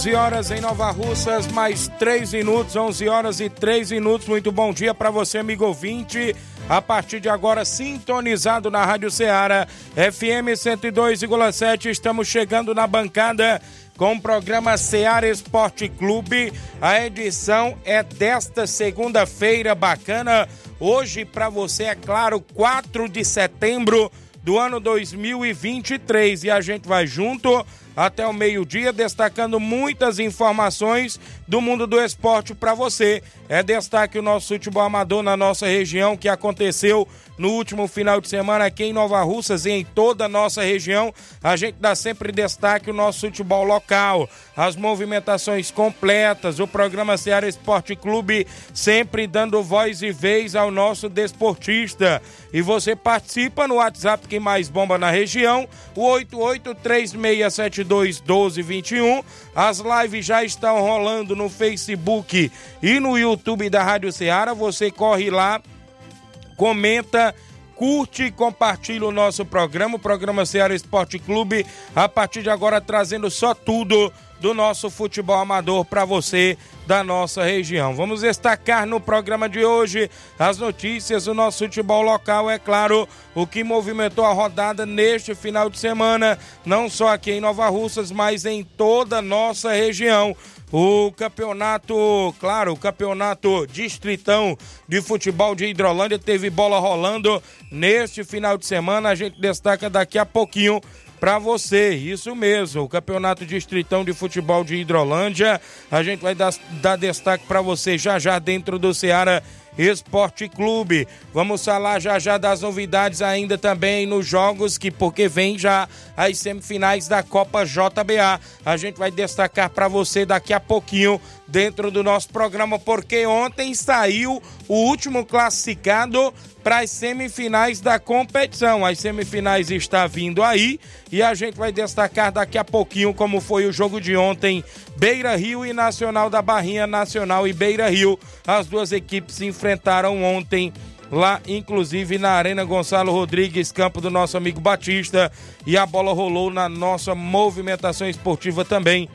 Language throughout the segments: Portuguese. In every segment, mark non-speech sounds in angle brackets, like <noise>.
11 horas em Nova Russas, mais 3 minutos, 11 horas e 3 minutos. Muito bom dia para você, amigo ouvinte. A partir de agora, sintonizado na Rádio Ceará, FM 102,7. Estamos chegando na bancada com o programa Ceará Esporte Clube. A edição é desta segunda-feira bacana. Hoje, para você, é claro, 4 de setembro do ano 2023. E a gente vai junto até o meio-dia, destacando muitas informações do mundo do esporte para você. É destaque o nosso futebol amador na nossa região que aconteceu no último final de semana aqui em Nova Russas e em toda a nossa região. A gente dá sempre destaque o nosso futebol local, as movimentações completas, o programa Ceará Esporte Clube sempre dando voz e vez ao nosso desportista. E você participa no WhatsApp que mais bomba na região, o 8836721221. As lives já estão rolando no Facebook e no YouTube da Rádio Ceará. Você corre lá comenta, curte e compartilha o nosso programa, o programa Ceará Esporte Clube, a partir de agora trazendo só tudo do nosso futebol amador para você da nossa região. Vamos destacar no programa de hoje as notícias do nosso futebol local, é claro, o que movimentou a rodada neste final de semana, não só aqui em Nova Russas, mas em toda a nossa região. O campeonato, claro, o campeonato distritão de futebol de Hidrolândia teve bola rolando neste final de semana. A gente destaca daqui a pouquinho para você. Isso mesmo, o Campeonato Distritão de Futebol de Hidrolândia. A gente vai dar, dar destaque para você já já dentro do Ceará Esporte Clube. Vamos falar já já das novidades ainda também nos jogos que porque vem já as semifinais da Copa JBA. A gente vai destacar para você daqui a pouquinho dentro do nosso programa porque ontem saiu o último classificado para as semifinais da competição. As semifinais está vindo aí e a gente vai destacar daqui a pouquinho como foi o jogo de ontem, Beira Rio e Nacional da Barrinha Nacional e Beira Rio. As duas equipes se enfrentaram ontem lá, inclusive na Arena Gonçalo Rodrigues, campo do nosso amigo Batista, e a bola rolou na nossa movimentação esportiva também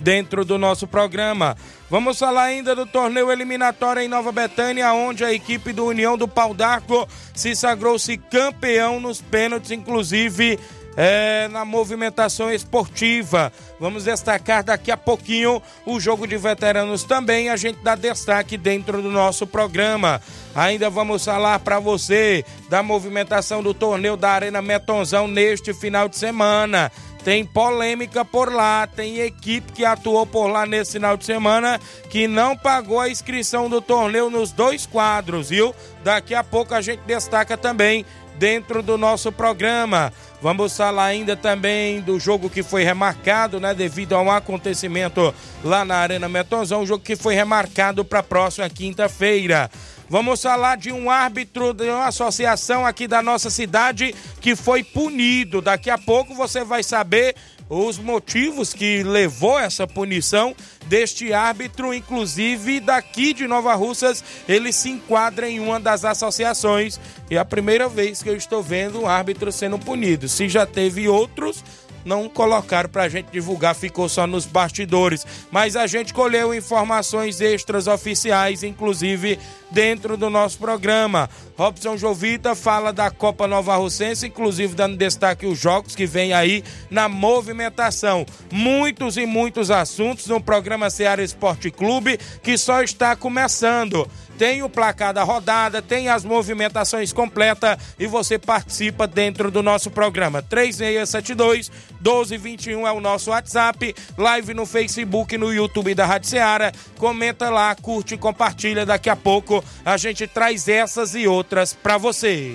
dentro do nosso programa. Vamos falar ainda do torneio eliminatório em Nova Betânia, onde a equipe do União do Pau d'Arco se sagrou-se campeão nos pênaltis, inclusive é, na movimentação esportiva. Vamos destacar daqui a pouquinho o jogo de veteranos também. A gente dá destaque dentro do nosso programa. Ainda vamos falar para você da movimentação do torneio da Arena Metonzão neste final de semana. Tem polêmica por lá, tem equipe que atuou por lá nesse final de semana que não pagou a inscrição do torneio nos dois quadros, viu? Daqui a pouco a gente destaca também dentro do nosso programa. Vamos falar ainda também do jogo que foi remarcado, né, devido a um acontecimento lá na Arena Metonzão, um jogo que foi remarcado para próxima quinta-feira. Vamos falar de um árbitro de uma associação aqui da nossa cidade que foi punido. Daqui a pouco você vai saber os motivos que levou essa punição deste árbitro, inclusive daqui de Nova Russas, ele se enquadra em uma das associações. E é a primeira vez que eu estou vendo um árbitro sendo punido. Se já teve outros, não colocaram pra gente divulgar, ficou só nos bastidores. Mas a gente colheu informações extras oficiais, inclusive dentro do nosso programa. Robson Jovita fala da Copa Nova Russense, inclusive dando destaque os jogos que vem aí na movimentação. Muitos e muitos assuntos no programa Ceará Esporte Clube que só está começando tem o placar da rodada, tem as movimentações completas e você participa dentro do nosso programa. 3672 1221 é o nosso WhatsApp, live no Facebook, no YouTube da Rádio Ceará. Comenta lá, curte e compartilha. Daqui a pouco a gente traz essas e outras para você.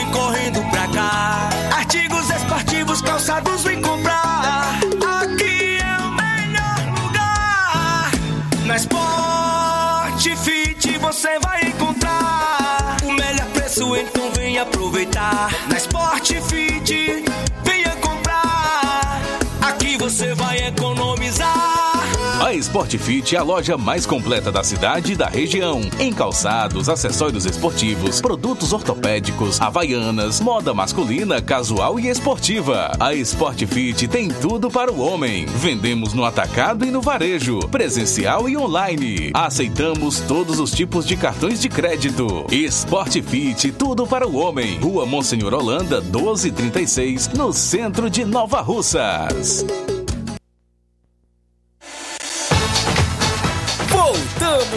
aproveitar. Na Sport Fit, A Sport Fit é a loja mais completa da cidade e da região. Em calçados, acessórios esportivos, produtos ortopédicos, havaianas, moda masculina, casual e esportiva. A Sport Fit tem tudo para o homem. Vendemos no atacado e no varejo, presencial e online. Aceitamos todos os tipos de cartões de crédito. Sport Fit, tudo para o homem. Rua Monsenhor Holanda, 1236, no centro de Nova Russas.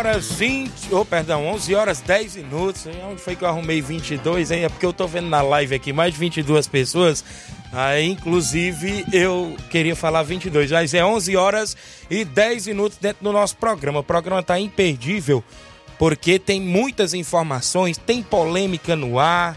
Horas 20, oh, perdão, 11 horas 10 minutos. Onde foi que eu arrumei 22, hein? É porque eu tô vendo na live aqui mais de 22 pessoas. Aí, inclusive, eu queria falar 22, mas é 11 horas e 10 minutos dentro do nosso programa. O programa tá imperdível porque tem muitas informações, tem polêmica no ar,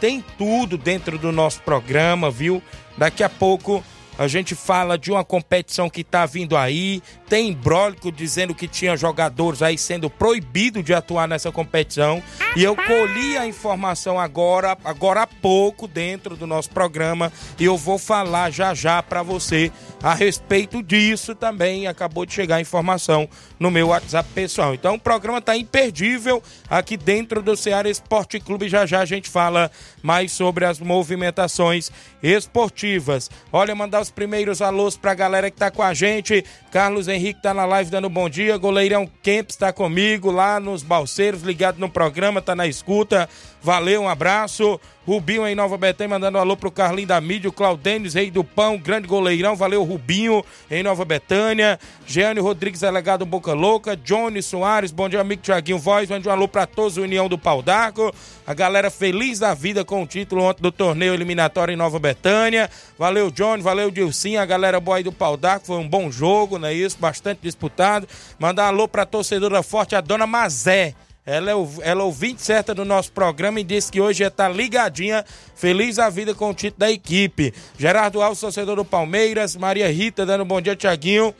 tem tudo dentro do nosso programa, viu? Daqui a pouco a gente fala de uma competição que tá vindo aí, tem imbrólico dizendo que tinha jogadores aí sendo proibido de atuar nessa competição. E eu colhi a informação agora, agora há pouco dentro do nosso programa e eu vou falar já já para você a respeito disso também. Acabou de chegar a informação no meu WhatsApp pessoal. Então o programa tá imperdível aqui dentro do Ceará Esporte Clube. Já já a gente fala mais sobre as movimentações esportivas. Olha, mandar os primeiros alôs pra galera que tá com a gente. Carlos Henrique tá na live dando bom dia. Goleirão Kempis tá comigo lá nos Balseiros, ligado no programa, tá na escuta. Valeu, um abraço. Rubinho em Nova Betânia mandando um alô pro Carlinho da Mídia, o Claudênis, rei do pão, grande goleirão. Valeu, Rubinho em Nova Betânia. Jeane Rodrigues, delegado Boca Louca. Johnny Soares, bom dia, amigo Tiaguinho Voz. Mande um alô pra todos, União do Pau d'Arco. A galera feliz da vida com o título ontem do torneio eliminatório em Nova Betânia. Valeu, Johnny, valeu, Dilcinho, a galera boa aí do Pau d'Arco. Foi um bom jogo, não é isso? Bastante disputado. Mandar um alô pra torcedora forte, a dona Mazé. Ela é, o- ela é ouvinte certa do nosso programa e disse que hoje já tá ligadinha, feliz a vida com o título da equipe. Gerardo Alves, torcedor do Palmeiras. Maria Rita dando bom dia, Tiaguinho.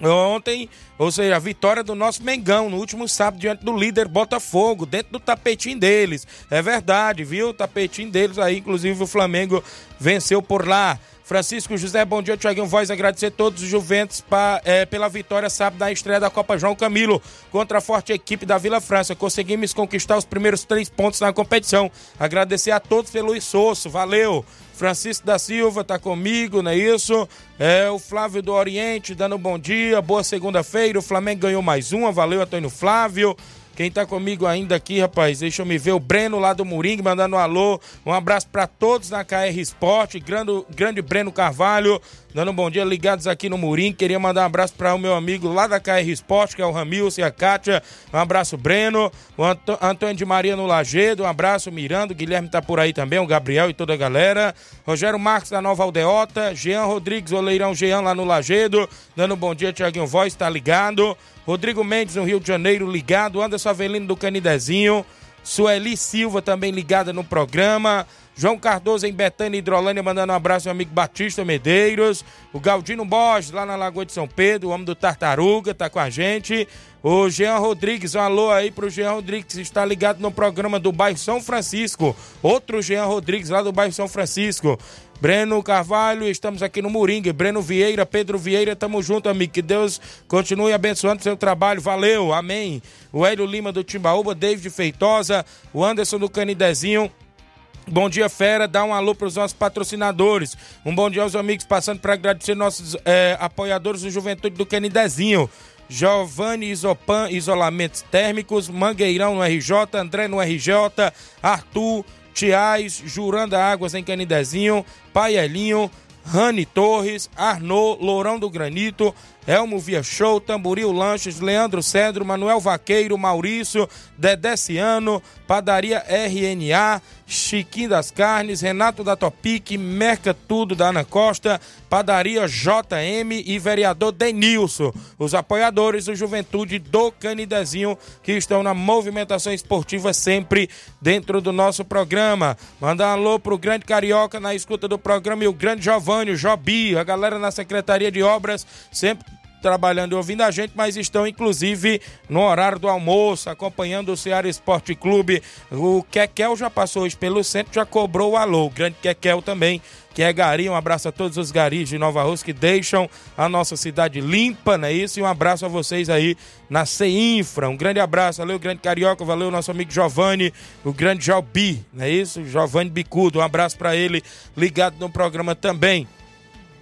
Ontem, ou seja, a vitória do nosso Mengão no último sábado diante do líder Botafogo, dentro do tapetinho deles. É verdade, viu? O tapetinho deles aí, inclusive o Flamengo venceu por lá. Francisco José, bom dia, Tiaguinho Voz. Agradecer a todos os Juventus pra, é, pela vitória sábado da estreia da Copa João Camilo contra a forte equipe da Vila França. Conseguimos conquistar os primeiros três pontos na competição. Agradecer a todos pelo esforço, valeu. Francisco da Silva tá comigo, não é isso? É, o Flávio do Oriente dando um bom dia, boa segunda-feira. O Flamengo ganhou mais uma, valeu, Antônio Flávio. Quem tá comigo ainda aqui, rapaz, deixa eu me ver. O Breno lá do Moringue mandando um alô. Um abraço para todos na KR Esporte. Grande, grande Breno Carvalho, dando um bom dia, ligados aqui no Moringue. Queria mandar um abraço para o meu amigo lá da KR Esporte, que é o Ramilson e a Kátia. Um abraço, Breno. O Antônio de Maria no Lagedo. Um abraço, Miranda. O Guilherme tá por aí também, o Gabriel e toda a galera. Rogério Marques da Nova Aldeota. Jean Rodrigues, Oleirão Jean lá no Lagedo. Dando um bom dia, Tiaguinho Voz, tá ligado. Rodrigo Mendes no Rio de Janeiro ligado, Anderson Avelino do Canidezinho, Sueli Silva também ligada no programa, João Cardoso em Betânia Hidrolândia mandando um abraço ao amigo Batista Medeiros, o Galdino Borges lá na Lagoa de São Pedro, o homem do Tartaruga tá com a gente, o Jean Rodrigues, um alô aí pro Jean Rodrigues, está ligado no programa do bairro São Francisco, outro Jean Rodrigues lá do bairro São Francisco, Breno Carvalho, estamos aqui no Moringue. Breno Vieira, Pedro Vieira, tamo junto, amigo. Que Deus continue abençoando seu trabalho. Valeu, amém. O Hélio Lima do Timbaúba, David Feitosa, o Anderson do Canidezinho. Bom dia, fera. Dá um alô para os nossos patrocinadores. Um bom dia aos amigos, passando para agradecer nossos é, apoiadores do Juventude do Canidezinho. Giovanni Isopan, Isolamentos Térmicos, Mangueirão no RJ, André no RJ, Arthur Tiais, Juranda Águas em Canidezinho, Paielinho, Rani Torres, Arnaud, Lourão do Granito, Elmo Via Show, Tamboril Lanches, Leandro Cedro, Manuel Vaqueiro, Maurício, Dedeciano, Padaria RNA, Chiquinho das Carnes, Renato da Topic, Merca Tudo da Ana Costa, Padaria JM e vereador Denilson, os apoiadores do Juventude do Canidezinho que estão na movimentação esportiva sempre dentro do nosso programa. Mandar um alô pro Grande Carioca na escuta do programa e o Grande Giovanni, o Jobi, a galera na Secretaria de Obras sempre trabalhando e ouvindo a gente, mas estão inclusive no horário do almoço, acompanhando o Ceará Esporte Clube. O Kekel já passou hoje pelo centro, já cobrou o alô. O grande Kekel também, que é gari. Um abraço a todos os garis de Nova Rússia que deixam a nossa cidade limpa, não é isso? E um abraço a vocês aí na CEINFRA. Um grande abraço, valeu, grande Carioca, valeu, nosso amigo Giovanni, o grande Jalbi, não é isso? Giovanni Bicudo, um abraço para ele, ligado no programa também.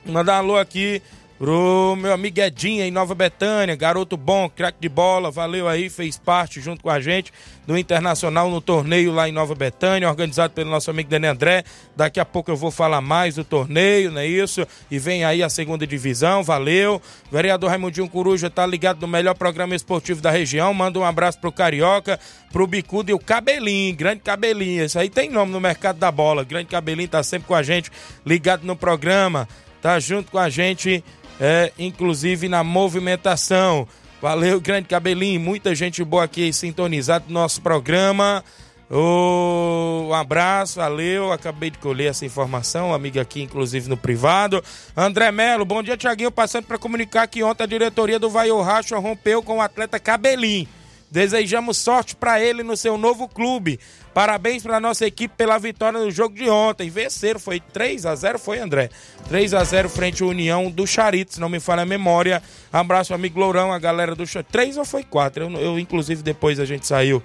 Mandar um alô aqui Pro meu amigo Edinho em Nova Betânia, garoto bom, craque de bola, valeu aí, fez parte junto com a gente do Internacional no torneio lá em Nova Betânia, organizado pelo nosso amigo Dani André. Daqui a pouco eu vou falar mais do torneio, não é isso? E vem aí a segunda divisão, valeu. Vereador Raimundinho Coruja tá ligado no melhor programa esportivo da região. Manda um abraço pro Carioca, pro Bicudo e o Cabelinho, grande Cabelinho. Esse aí tem nome no mercado da bola. Grande Cabelinho tá sempre com a gente, ligado no programa. Tá junto com a gente é, inclusive na movimentação. Valeu, grande cabelinho, muita gente boa aqui sintonizado no nosso programa. Oh, um abraço, valeu. Acabei de colher essa informação, amiga aqui, inclusive no privado. André Melo, bom dia, Tiaguinho. Passando para comunicar que ontem a diretoria do Vai Racha rompeu com o atleta Cabelinho. Desejamos sorte para ele no seu novo clube. Parabéns para nossa equipe pela vitória no jogo de ontem. Venceram, foi 3 a 0 foi André. 3 a 0 frente à União do Charito, se não me falha a memória. Abraço amigo Lourão, a galera do Charito. 3 ou foi 4? Eu, eu, inclusive depois a gente saiu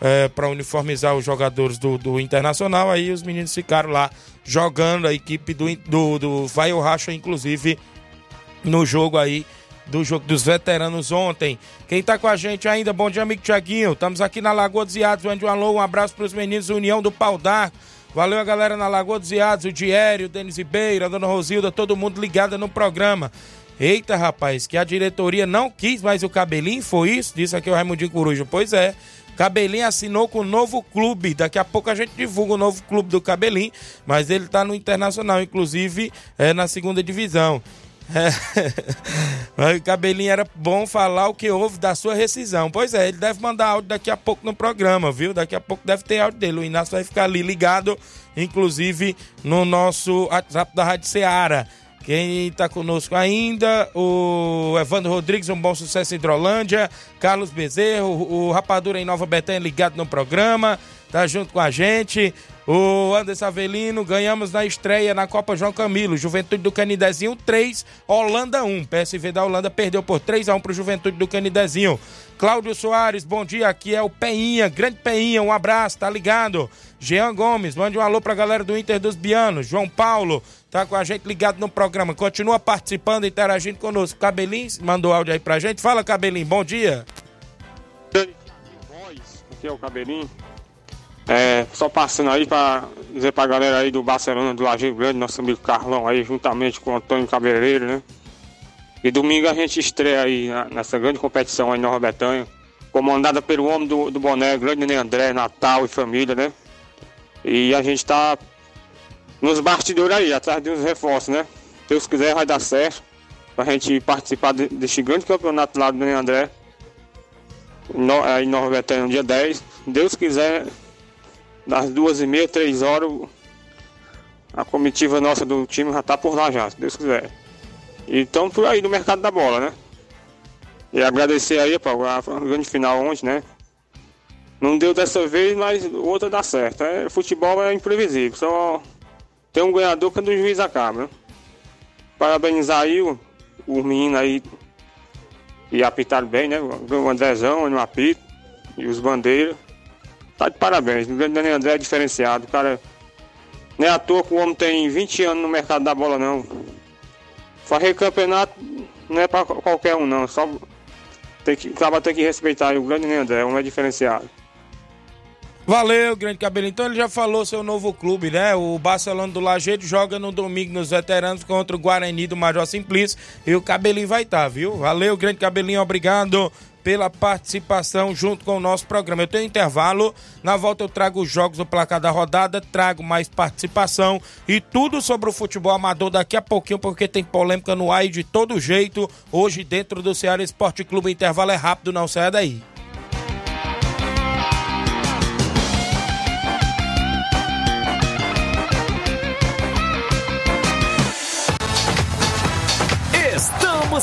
é, para uniformizar os jogadores do, do Internacional, aí os meninos ficaram lá jogando a equipe do do, do Vai o Racha inclusive no jogo aí do jogo dos veteranos ontem. Quem tá com a gente ainda, bom dia, amigo Tiaguinho. Estamos aqui na Lagoa dos Iados, onde um alô, um abraço para os meninos União do Pau d'Arco. Valeu a galera na Lagoa dos Iados, o Diério, o Denis Ribeiro, a Dona Rosilda, todo mundo ligado no programa. Eita, rapaz, que a diretoria não quis mais o Cabelinho, foi isso? Disse aqui o Raimundinho Coruja. Pois é, Cabelinho assinou com o novo clube. Daqui a pouco a gente divulga o novo clube do Cabelinho, mas ele está no Internacional, inclusive é, na segunda divisão. É. <laughs> o cabelinho era bom falar o que houve da sua rescisão. Pois é, ele deve mandar áudio daqui a pouco no programa, viu? Daqui a pouco deve ter áudio dele. O Inácio vai ficar ali ligado, inclusive no nosso WhatsApp da Rádio Ceará. Quem está conosco ainda, o Evandro Rodrigues, um bom sucesso em Hidrolândia, Carlos Bezerro, o Rapadura em Nova Betânia ligado no programa, tá junto com a gente. O Anderson Avelino, ganhamos na estreia na Copa João Camilo. Juventude do Canidezinho 3, Holanda 1. PSV da Holanda perdeu por 3 a 1 pro Juventude do Canidezinho. Cláudio Soares, bom dia. Aqui é o Peinha, grande Peinha, um abraço, tá ligado? Jean Gomes, mande um alô pra galera do Inter dos Bianos. João Paulo, tá com a gente ligado no programa. Continua participando, interagindo conosco. Cabelinho, mandou áudio aí pra gente. Fala, Cabelinho, bom dia. Aqui é o Cabelinho. É, só passando aí para dizer pra galera aí do Barcelona, do Lajeiro Grande, nosso amigo Carlão aí, juntamente com o Antônio Cabeleireiro, né? E domingo a gente estreia aí nessa grande competição aí em Nova Betânia, comandada pelo homem do, do boné, grande Nenê André, Natal e família, né? E a gente tá nos bastidores aí, atrás de uns reforços, né? Deus quiser vai dar certo pra gente participar de, deste grande campeonato lá do Nenê André, no, aí em Nova Betânia, no dia 10. Deus quiser, das duas e meia, três horas, a comitiva nossa do time já tá por lá já, se Deus quiser. Então por aí no mercado da bola, né? E agradecer aí, pá, a grande final ontem, né? Não deu dessa vez, mas outra dá certo. É, futebol é imprevisível, só tem um ganhador quando o juiz acaba, né? Parabenizar aí o, o menino aí e apitaram bem, né? O Andrezão no apito e os bandeiras. Tá de parabéns. O grande André é diferenciado. Cara. Nem à toa que o homem tem 20 anos no mercado da bola, não. Fazer campeonato não é pra qualquer um, não. Só tem que, acaba tem que respeitar. o grande André, um é diferenciado. Valeu, grande cabelo. Então ele já falou seu novo clube, né? O Barcelona do Lajeiro joga no domingo nos veteranos contra o Guarani do Major Simplício e o cabelinho vai estar, tá, viu? Valeu, grande cabelinho, obrigado pela participação junto com o nosso programa. Eu tenho intervalo, na volta eu trago os jogos do placar da rodada, trago mais participação e tudo sobre o futebol amador daqui a pouquinho, porque tem polêmica no ar e de todo jeito, hoje dentro do Ceará Esporte Clube. O intervalo é rápido, não saia daí.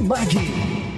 Martimag.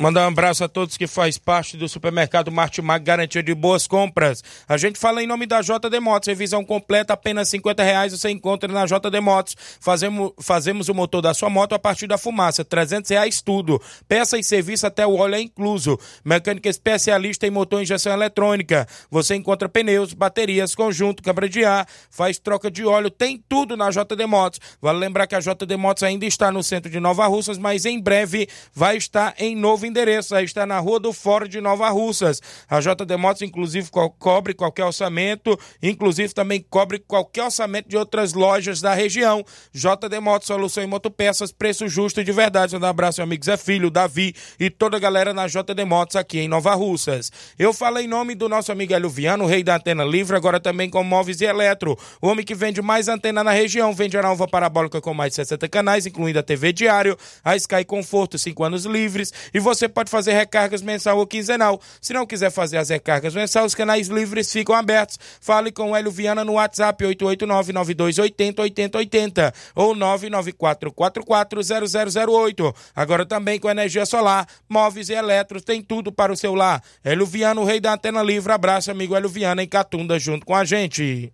Mandar um abraço a todos que faz parte do supermercado Martimag, garantia de boas compras. A gente fala em nome da JD Motos, revisão completa, apenas 50 reais você encontra na JD Motos. Fazemos, fazemos o motor da sua moto a partir da fumaça, 300 reais tudo. Peça e serviço até o óleo é incluso. Mecânica especialista em motor e injeção eletrônica. Você encontra pneus, baterias, conjunto, câmara de ar, faz troca de óleo, tem tudo na JD Motos. Vale lembrar que a JD Motos ainda está no centro de Nova Russas, mas em breve vai estar em novo endereço, aí está na Rua do Fórum de Nova Russas. A JD Motos, inclusive, co cobre qualquer orçamento, inclusive também cobre qualquer orçamento de outras lojas da região. JD Motos, solução em motopeças, preço justo de verdade. Um abraço, meu amigo Zé Filho, Davi e toda a galera na JD Motos aqui em Nova Russas. Eu falo em nome do nosso amigo Hélio Viano, rei da antena livre, agora também com móveis e eletro. O homem que vende mais antena na região, vende a nova parabólica com mais de 60 canais, incluindo a TV Diário, a Sky Conforto, 5 anos livres, e você você pode fazer recargas mensal ou quinzenal. Se não quiser fazer as recargas mensal, os canais livres ficam abertos. Fale com o Hélio Viana no WhatsApp 889-9280-8080 ou 994440008. Agora também com energia solar, móveis e eletros, tem tudo para o seu lar. Hélio Viana, o rei da antena livre. Abraço, amigo Hélio Viana, em Catunda, junto com a gente.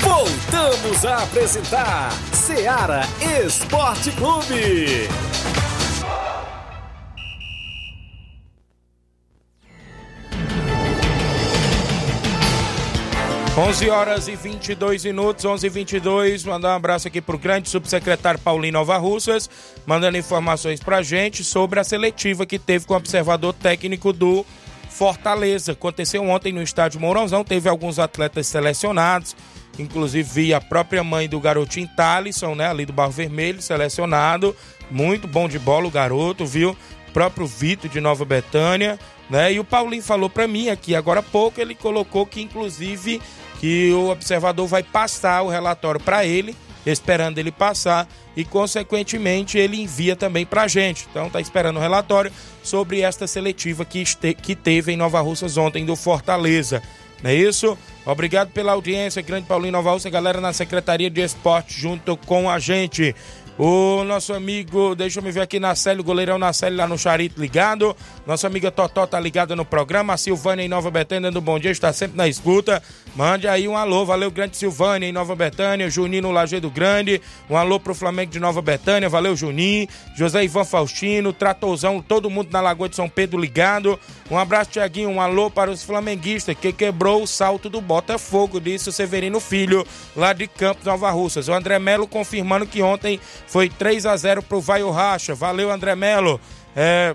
Voltamos a apresentar Seara Esporte Clube. 11 horas e 22 minutos, 11 e 22 Mandar um abraço aqui pro grande subsecretário Paulinho Nova Russas, mandando informações pra gente sobre a seletiva que teve com o observador técnico do Fortaleza. Aconteceu ontem no estádio Mourãozão, teve alguns atletas selecionados, inclusive vi a própria mãe do garotinho Thalisson, né, ali do Barro Vermelho, selecionado. Muito bom de bola o garoto, viu? próprio Vitor de Nova Betânia, né? E o Paulinho falou para mim aqui agora há pouco, ele colocou que inclusive que o observador vai passar o relatório para ele, esperando ele passar e consequentemente ele envia também para a gente. Então tá esperando o relatório sobre esta seletiva que, este, que teve em Nova Russas ontem do Fortaleza. Não é isso? Obrigado pela audiência, grande Paulinho Nova Russa, galera na Secretaria de Esporte junto com a gente. O nosso amigo, deixa eu me ver aqui, Nacélio, goleirão Nacélio lá no Charito ligado. Nossa amiga Totó tá ligada no programa. A Silvânia em Nova Betânia do Bom Dia está sempre na escuta. Mande aí um alô, valeu, grande Silvânia em Nova Betânia. Juninho no Lajeado Grande. Um alô pro Flamengo de Nova Betânia, valeu, Juninho. José Ivan Faustino, Tratorzão, todo mundo na Lagoa de São Pedro ligado. Um abraço, Tiaguinho. Um alô para os flamenguistas que quebrou o salto do Botafogo, disse o Severino Filho, lá de Campos Nova Russas. O André Melo confirmando que ontem foi 3 a 0 pro Vai o Racha. Valeu, André Melo. É...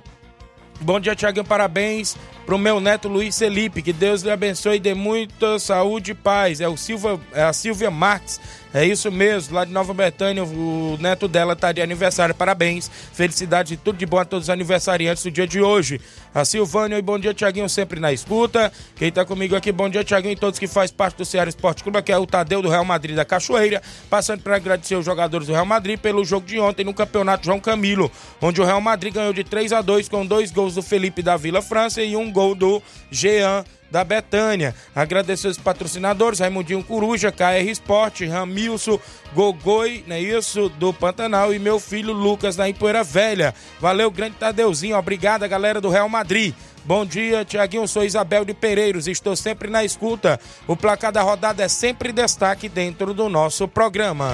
Bom dia, Tiaguinho. Parabéns pro meu neto Luiz Felipe. Que Deus lhe abençoe e dê muita saúde e paz. É, o Silva, é a Silvia Marques é isso mesmo, lá de Nova Betânia, o neto dela tá de aniversário. Parabéns, felicidade e tudo de bom a todos os aniversariantes do dia de hoje. A Silvânia e bom dia, Tiaguinho, sempre na escuta. Quem tá comigo aqui, bom dia, Tiaguinho, e todos que faz parte do Ceará Esporte Clube, que é o Tadeu do Real Madrid da Cachoeira. Passando para agradecer os jogadores do Real Madrid pelo jogo de ontem no Campeonato João Camilo, onde o Real Madrid ganhou de 3 a 2 com dois gols do Felipe da Vila França e um gol do Jean da Betânia. Agradecer os patrocinadores, Raimundinho Coruja, KR Esporte, Ramilson, Gogoi, não é isso? Do Pantanal e meu filho Lucas da Empoeira Velha. Valeu, grande Tadeuzinho. Obrigada, galera do Real Madrid. Bom dia, Tiaguinho. Sou Isabel de Pereiros. Estou sempre na escuta. O placar da rodada é sempre destaque dentro do nosso programa.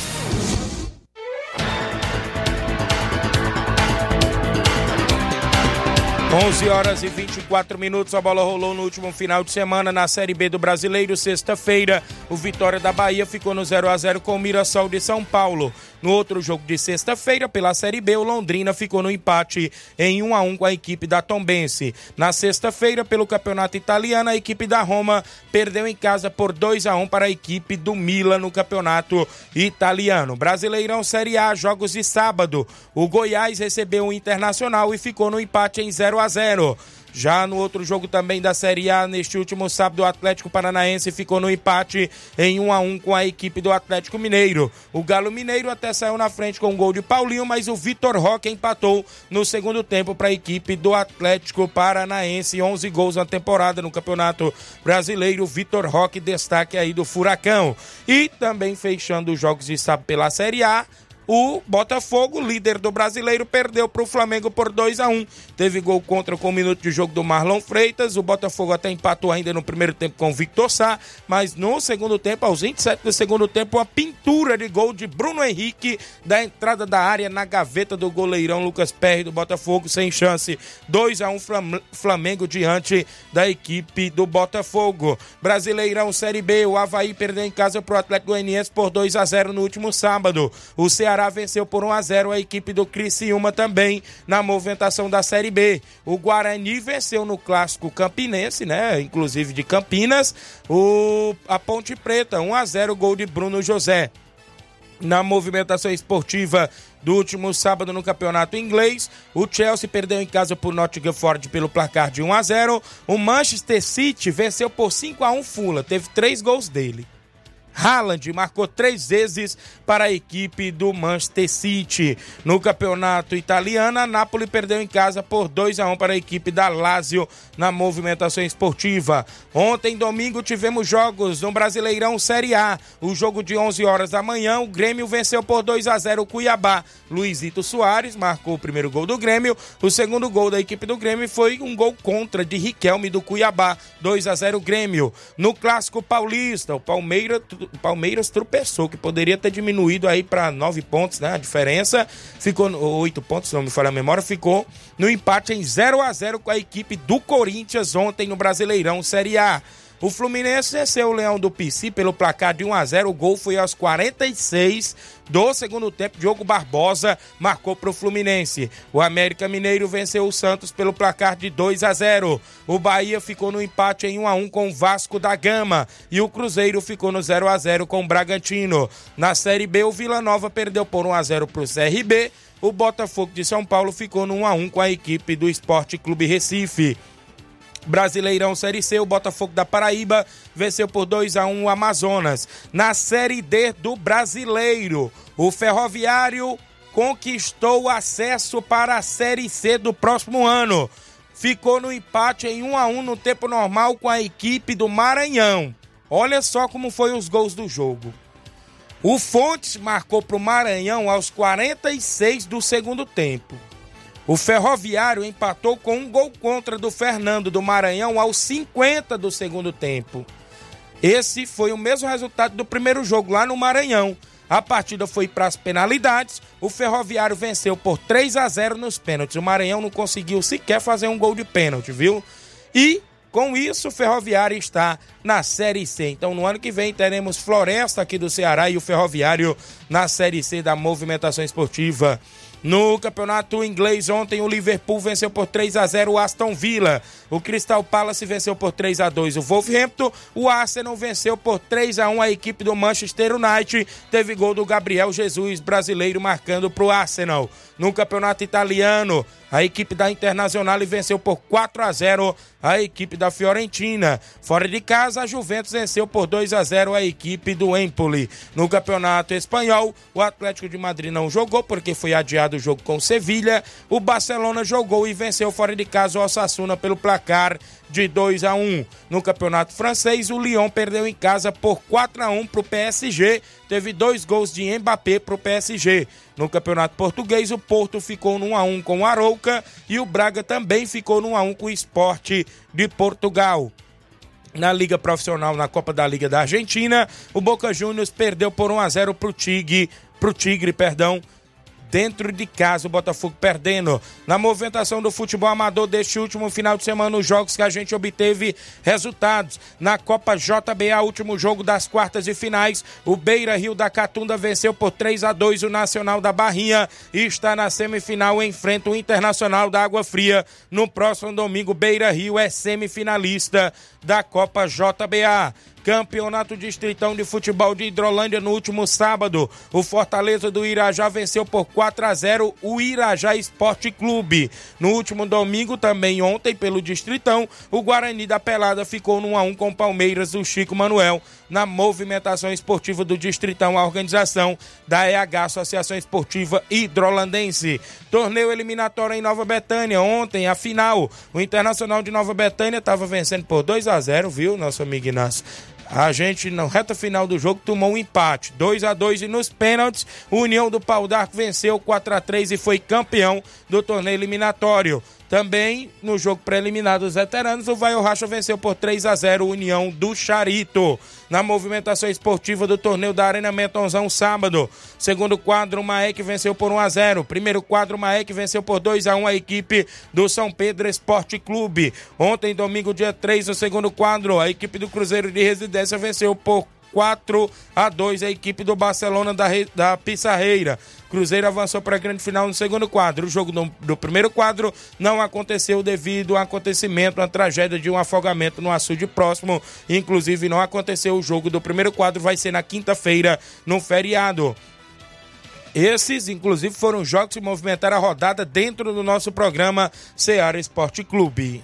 11 horas e 24 minutos, a bola rolou no último final de semana na Série B do Brasileiro, sexta-feira. O Vitória da Bahia ficou no 0 a 0 com o Mirassol de São Paulo. No outro jogo de sexta-feira, pela Série B, o Londrina ficou no empate em 1 a 1 com a equipe da Tombense. Na sexta-feira, pelo Campeonato Italiano, a equipe da Roma perdeu em casa por 2 a 1 para a equipe do Milan no Campeonato Italiano. Brasileirão Série A, jogos de sábado. O Goiás recebeu o Internacional e ficou no empate em 0 a 0. Já no outro jogo também da Série A, neste último sábado, o Atlético Paranaense ficou no empate em 1 a 1 com a equipe do Atlético Mineiro. O Galo Mineiro até saiu na frente com um gol de Paulinho, mas o Vitor Roque empatou no segundo tempo para a equipe do Atlético Paranaense. 11 gols na temporada no Campeonato Brasileiro. Vitor Roque, destaque aí do Furacão. E também fechando os jogos de sábado pela Série A, o Botafogo, líder do brasileiro, perdeu para o Flamengo por 2 a 1 Teve gol contra com um minuto de jogo do Marlon Freitas. O Botafogo até empatou ainda no primeiro tempo com o Victor Sá, mas no segundo tempo, aos 27 do segundo tempo, a pintura de gol de Bruno Henrique da entrada da área na gaveta do goleirão Lucas Perry do Botafogo, sem chance. 2 a 1 Flamengo diante da equipe do Botafogo. Brasileirão Série B, o Havaí perdeu em casa para o Atlético Goianiense por 2 a 0 no último sábado. O Ceará Ceará venceu por 1 a 0 a equipe do Criciúma também na movimentação da Série B. O Guarani venceu no clássico campinense, né, inclusive de Campinas, o a Ponte Preta, 1 a 0 gol de Bruno José. Na movimentação esportiva do último sábado no campeonato inglês. O Chelsea perdeu em casa por Nottingham Forest pelo placar de 1 a 0. O Manchester City venceu por 5 a 1 Fula, teve três gols dele. Haaland marcou três vezes para a equipe do Manchester City. No campeonato italiano, a Napoli perdeu em casa por 2 a 1 para a equipe da Lazio na movimentação esportiva. Ontem, domingo, tivemos jogos no Brasileirão Série A. O jogo de 11 horas da manhã, o Grêmio venceu por 2 a 0 o Cuiabá. Luizito Soares marcou o primeiro gol do Grêmio. O segundo gol da equipe do Grêmio foi um gol contra de Riquelme do Cuiabá. 2 a 0 Grêmio. No clássico paulista, o Palmeiras Palmeiras tropeçou, que poderia ter diminuído aí para nove pontos, né? A diferença ficou, oito pontos, se não me falha a memória, ficou no empate em 0 a 0 com a equipe do Corinthians ontem no Brasileirão Série A. O Fluminense venceu o Leão do PC pelo placar de 1 a 0. O gol foi aos 46 do segundo tempo. Diogo Barbosa marcou para o Fluminense. O América Mineiro venceu o Santos pelo placar de 2 a 0. O Bahia ficou no empate em 1 a 1 com o Vasco da Gama e o Cruzeiro ficou no 0 a 0 com o Bragantino. Na Série B, o Vila Nova perdeu por 1 a 0 para o CRB. O Botafogo de São Paulo ficou no 1 a 1 com a equipe do Esporte Clube Recife. Brasileirão Série C, o Botafogo da Paraíba venceu por 2 a 1 o Amazonas. Na Série D do Brasileiro, o Ferroviário conquistou acesso para a Série C do próximo ano. Ficou no empate em 1 a 1 no tempo normal com a equipe do Maranhão. Olha só como foi os gols do jogo. O Fontes marcou para o Maranhão aos 46 do segundo tempo. O Ferroviário empatou com um gol contra do Fernando do Maranhão aos 50 do segundo tempo. Esse foi o mesmo resultado do primeiro jogo lá no Maranhão. A partida foi para as penalidades. O Ferroviário venceu por 3 a 0 nos pênaltis. O Maranhão não conseguiu sequer fazer um gol de pênalti, viu? E com isso, o Ferroviário está na Série C. Então, no ano que vem, teremos Floresta aqui do Ceará e o Ferroviário na Série C da movimentação esportiva. No campeonato inglês, ontem o Liverpool venceu por 3 a 0 o Aston Villa. O Crystal Palace venceu por 3 a 2 o Wolverhampton. O Arsenal venceu por 3 a 1 a equipe do Manchester United. Teve gol do Gabriel Jesus, brasileiro, marcando para o Arsenal. No campeonato italiano, a equipe da Internacional venceu por 4 a 0 a equipe da Fiorentina. Fora de casa, a Juventus venceu por 2 a 0 a equipe do Empoli. No campeonato espanhol, o Atlético de Madrid não jogou porque foi adiado o jogo com Sevilha. O Barcelona jogou e venceu fora de casa o Osasuna pelo placar de 2 a 1. No campeonato francês, o Lyon perdeu em casa por 4 a 1 para o PSG. Teve dois gols de Mbappé para o PSG. No campeonato português, o Porto ficou no 1 a 1 com o E o Braga também ficou no 1 a 1 com o Esporte de Portugal. Na Liga Profissional, na Copa da Liga da Argentina, o Boca Juniors perdeu por 1 a 0 para o Tigre, Tigre, perdão, dentro de casa, o Botafogo perdendo. Na movimentação do futebol amador deste último final de semana, os jogos que a gente obteve resultados. Na Copa JBA, último jogo das quartas e finais, o Beira Rio da Catunda venceu por 3 a 2 o Nacional da Barrinha e está na semifinal enfrenta o Internacional da Água Fria. No próximo domingo, Beira Rio é semifinalista da Copa JBA. Campeonato Distritão de Futebol de Hidrolândia no último sábado. O Fortaleza do Irajá venceu por 4 a 0 o Irajá Esporte Clube. No último domingo, também ontem, pelo Distritão, o Guarani da Pelada ficou no 1 a 1 com Palmeiras do Chico Manuel na movimentação esportiva do Distritão, a organização da EH, Associação Esportiva Hidrolandense. Torneio eliminatório em Nova Betânia. Ontem, a final, o Internacional de Nova Betânia estava vencendo por 2 a 0 viu, nosso amigo Inácio? A gente, na reta final do jogo, tomou um empate. 2 a 2 e nos pênaltis, União do Pau d'Arco venceu 4 a 3 e foi campeão do torneio eliminatório. Também no jogo preliminar dos veteranos, o Vai Racha venceu por 3 a 0 o União do Charito. Na movimentação esportiva do torneio da Arena Metonzão sábado, segundo quadro, o Maek venceu por 1 a 0. Primeiro quadro, o Maek venceu por 2 a 1 a equipe do São Pedro Esporte Clube. Ontem, domingo, dia 3, no segundo quadro, a equipe do Cruzeiro de Residência venceu por 4 a 2 a equipe do Barcelona da, da Pissarreira. Cruzeiro avançou para a grande final no segundo quadro. O jogo do, do, primeiro quadro não aconteceu devido a um acontecimento, uma tragédia de um afogamento no açude próximo. Inclusive, não aconteceu o jogo do primeiro quadro, vai ser na quinta-feira, no feriado. Esses, inclusive, foram jogos que movimentaram a rodada dentro do nosso programa Seara Esporte Clube.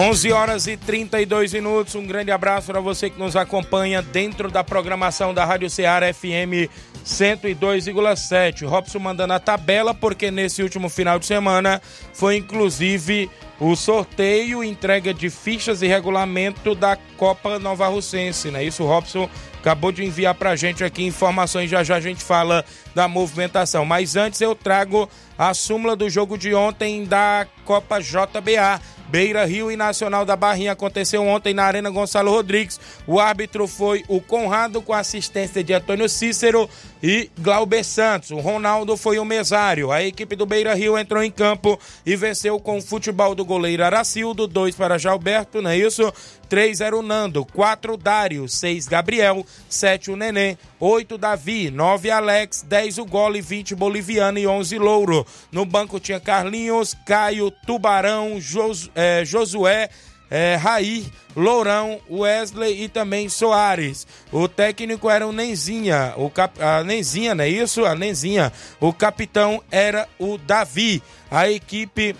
11 horas e 32 minutos. Um grande abraço para você que nos acompanha dentro da programação da Rádio Ceará FM 102,7. Robson mandando a tabela, porque nesse último final de semana foi inclusive o sorteio, entrega de fichas e regulamento da Copa Nova Russense, né? Isso, Robson acabou de enviar pra gente aqui informações, já já a gente fala da movimentação. Mas antes eu trago a súmula do jogo de ontem da Copa JBA. Beira Rio e Nacional da Barrinha aconteceu ontem na Arena Gonçalo Rodrigues. O árbitro foi o Conrado com assistência de Antônio Cícero e Glauber Santos. O Ronaldo foi o mesário. A equipe do Beira Rio entrou em campo e venceu com o futebol do goleiro Aracildo, 2 para Jalberto, não é isso? 3 era o Nando, 4 Dário, 6 Gabriel, 7 o Nenê, 8 Davi, 9 Alex, 10 o Gole, 20 Boliviano e 11 Louro. No banco tinha Carlinhos, Caio, Tubarão, Jos, é, Josué, é, Raí, Lourão, Wesley e também Soares. O técnico era o Nenzinha, o cap, a Nenzinha, não é isso? A Nenzinha. O capitão era o Davi. A equipe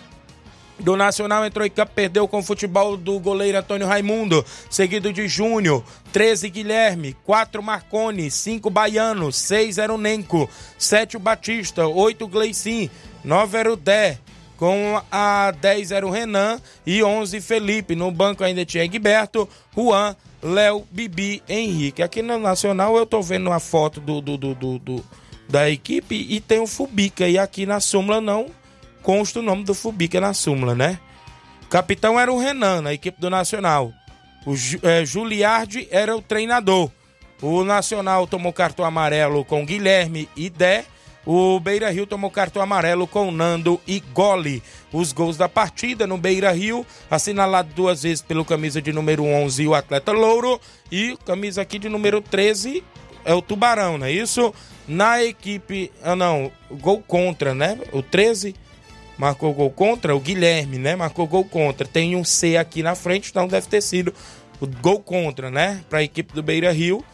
do Nacional entrou em campo, perdeu com o futebol do goleiro Antônio Raimundo, seguido de Júnior, 13 Guilherme, 4 Marconi, 5 Baiano, 6 era o Nenco, 7 o Batista, 8 Gleicin, 9 era o Dé, com a 10 era o Renan e 11 Felipe. No banco ainda tinha Egberto, Juan, Léo, Bibi, Henrique. Aqui no Nacional eu tô vendo uma foto do, do, do, do, do da equipe e tem o Fubica. E aqui na súmula não consta o nome do Fubica na súmula, né? O capitão era o Renan, na equipe do Nacional. O é, Juliardi era o treinador. O Nacional tomou cartão amarelo com Guilherme e Dé. O Beira Rio tomou cartão amarelo com Nando e Gole. Os gols da partida no Beira Rio, assinalado duas vezes pelo camisa de número 11, o atleta Louro. E camisa aqui de número 13 é o Tubarão, não é isso? Na equipe. Ah, não, gol contra, né? O 13 marcou gol contra, o Guilherme, né? Marcou gol contra. Tem um C aqui na frente, então deve ter sido o gol contra, né? Para a equipe do Beira Rio.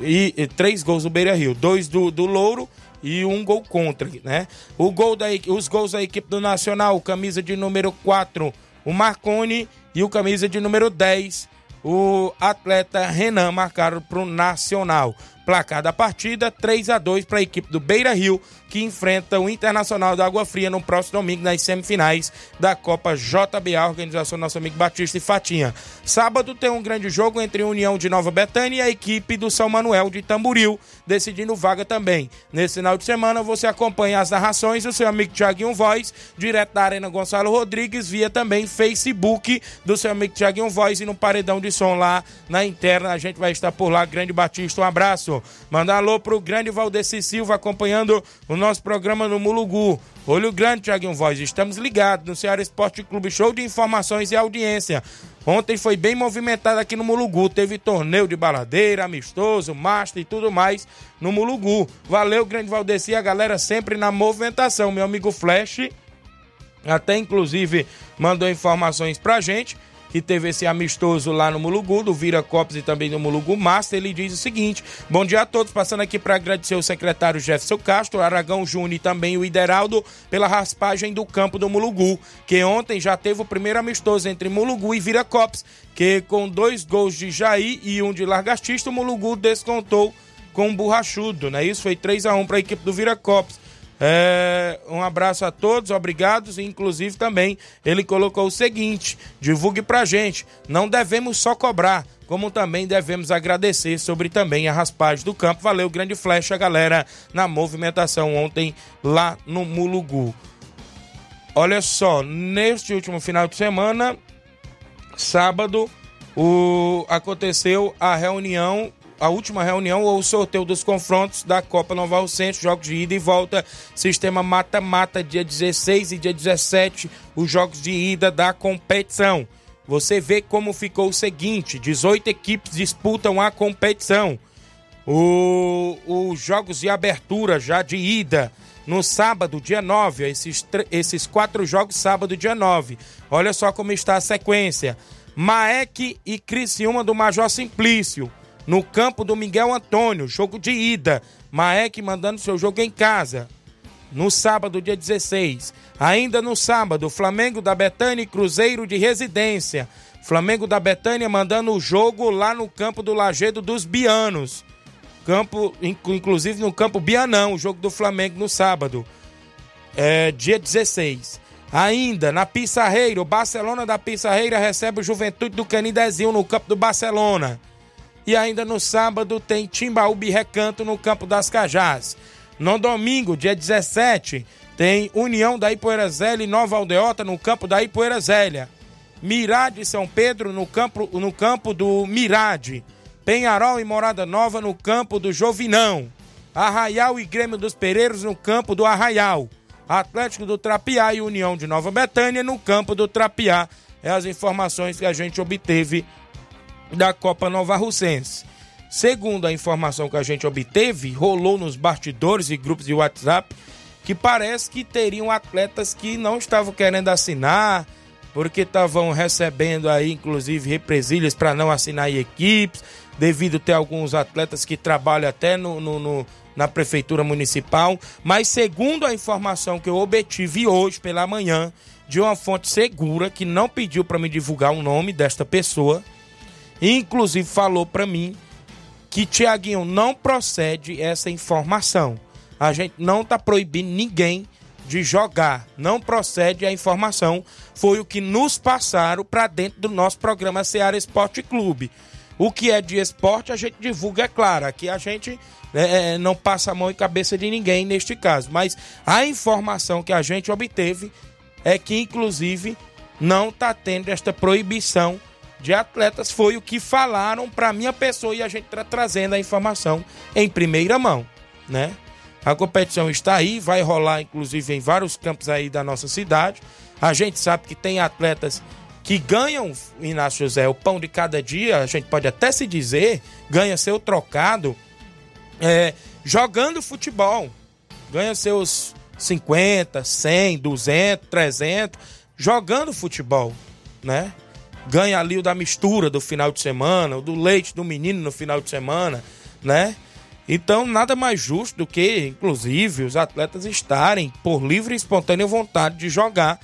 E, e, três gols do Beira Rio, dois do, do Louro e um gol contra, né? O gol da, os gols da equipe do Nacional, camisa de número 4, o Marconi, e o camisa de número 10, o atleta Renan, marcaram para o Nacional. Placar da partida, 3 a 2 para a equipe do Beira Rio, que enfrenta o Internacional da Água Fria no próximo domingo nas semifinais da Copa JBA, organização do nosso amigo Batista e Fatinha. Sábado tem um grande jogo entre a União de Nova Betânia e a equipe do São Manuel de Tamburil, decidindo vaga também. Nesse final de semana você acompanha as narrações do seu amigo Tiaguinho Voz, direto da Arena Gonçalo Rodrigues, via também Facebook do seu amigo Tiaguinho Voz e no paredão de som lá na interna. A gente vai estar por lá. Grande Batista, um abraço. Manda alô pro grande Valdeci Silva acompanhando o nosso programa no Mulugu. Olho grande, Tiaguinho Voz. Estamos ligados no Ceará Esporte Clube, show de informações e audiência. Ontem foi bem movimentado aqui no Mulugu. Teve torneio de baladeira, amistoso, master e tudo mais no Mulugu. Valeu, grande Valdeci, a galera sempre na movimentação. Meu amigo Flash até inclusive mandou informações pra gente que teve esse amistoso lá no Mulugu, do Vira Copos e também do Mulugu Master, ele diz o seguinte: Bom dia a todos, passando aqui para agradecer o secretário Jefferson Castro, Aragão Júnior e também o Ideraldo pela raspagem do campo do Mulugu, que ontem já teve o primeiro amistoso entre Mulugu e Vira Copos, que com dois gols de Jair e um de Largastista, o Mulugu descontou com um borrachudo, né? Isso foi 3 a 1 para a equipe do Vira Copos. É, um abraço a todos, obrigados. Inclusive também ele colocou o seguinte: divulgue pra gente. Não devemos só cobrar, como também devemos agradecer sobre também a raspagem do campo. Valeu, grande flecha, galera, na movimentação ontem lá no Mulugu. Olha só, neste último final de semana, sábado, o, aconteceu a reunião a última reunião ou o sorteio dos confrontos da Copa Nova Alcente, jogos de ida e volta, sistema mata-mata, dia 16 e dia 17, os jogos de ida da competição. Você vê como ficou o seguinte: 18 equipes disputam a competição. O, os jogos de abertura já de ida no sábado, dia 9. Esses, esses quatro jogos, sábado, dia 9. Olha só como está a sequência. Maek e Criciúma do Major Simplício. No campo do Miguel Antônio, jogo de ida. Maek mandando seu jogo em casa. No sábado, dia 16. Ainda no sábado, Flamengo da Betânia e Cruzeiro de Residência. Flamengo da Betânia mandando o jogo lá no campo do Lagedo dos Bianos. Campo, inclusive no campo Bianão, o jogo do Flamengo no sábado. É, dia 16. Ainda na Pissarreira, o Barcelona da Pissarreira recebe o Juventude do Canidezinho no campo do Barcelona. E ainda no sábado tem Timbaúba e Recanto no campo das Cajás. No domingo, dia 17, tem União da Ipoeira Zélia e Nova Aldeota no campo da Ipoeira Zélia. Mirade São Pedro no campo, no campo do Mirade. Penharol e Morada Nova no campo do Jovinão. Arraial e Grêmio dos Pereiros no campo do Arraial. Atlético do Trapiá e União de Nova Betânia no campo do Trapiá. É as informações que a gente obteve da Copa Nova Russense. Segundo a informação que a gente obteve, rolou nos bastidores e grupos de WhatsApp que parece que teriam atletas que não estavam querendo assinar, porque estavam recebendo aí, inclusive, represílias para não assinar equipes, devido ter alguns atletas que trabalham até no, no, no, na prefeitura municipal. Mas segundo a informação que eu obtive hoje pela manhã, de uma fonte segura que não pediu para me divulgar o nome desta pessoa, inclusive falou para mim que Tiaguinho não procede essa informação. A gente não está proibindo ninguém de jogar. Não procede a informação. Foi o que nos passaram para dentro do nosso programa Seara Esporte Clube. O que é de esporte a gente divulga, é claro. Aqui a gente né, é, não passa a mão e cabeça de ninguém neste caso. Mas a informação que a gente obteve é que, inclusive, não está tendo esta proibição de atletas. Foi o que falaram para minha pessoa e a gente está trazendo a informação em primeira mão, né? A competição está aí, vai rolar inclusive em vários campos aí da nossa cidade. A gente sabe que tem atletas que ganham, Inácio José, o pão de cada dia, a gente pode até se dizer, ganha seu trocado é, jogando futebol. Ganha seus 50, 100, 200, 300, jogando futebol, né? Ganha ali o da mistura do final de semana, o do leite do menino no final de semana, né? Então, nada mais justo do que, inclusive, os atletas estarem por livre e espontânea vontade de jogar.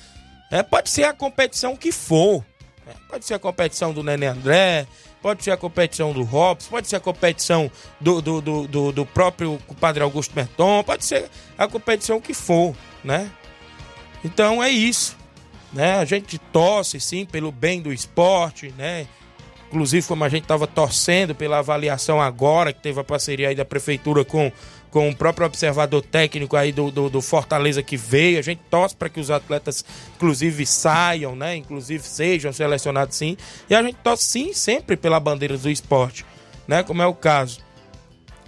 É, pode ser a competição que for. Né? Pode ser a competição do Nenê André, pode ser a competição do Robson, pode ser a competição do, do, do, do, do próprio Padre Augusto Merton, pode ser a competição que for, né? Então é isso. Né? A gente torce, sim, pelo bem do esporte, né? Inclusive, como a gente estava torcendo pela avaliação agora, que teve a parceria aí da prefeitura com, com o próprio observador técnico aí do, do, do Fortaleza que veio, a gente torce para que os atletas, inclusive, saiam, né? Inclusive, sejam selecionados sim. E a gente torce sim sempre pela bandeira do esporte, né? Como é o caso.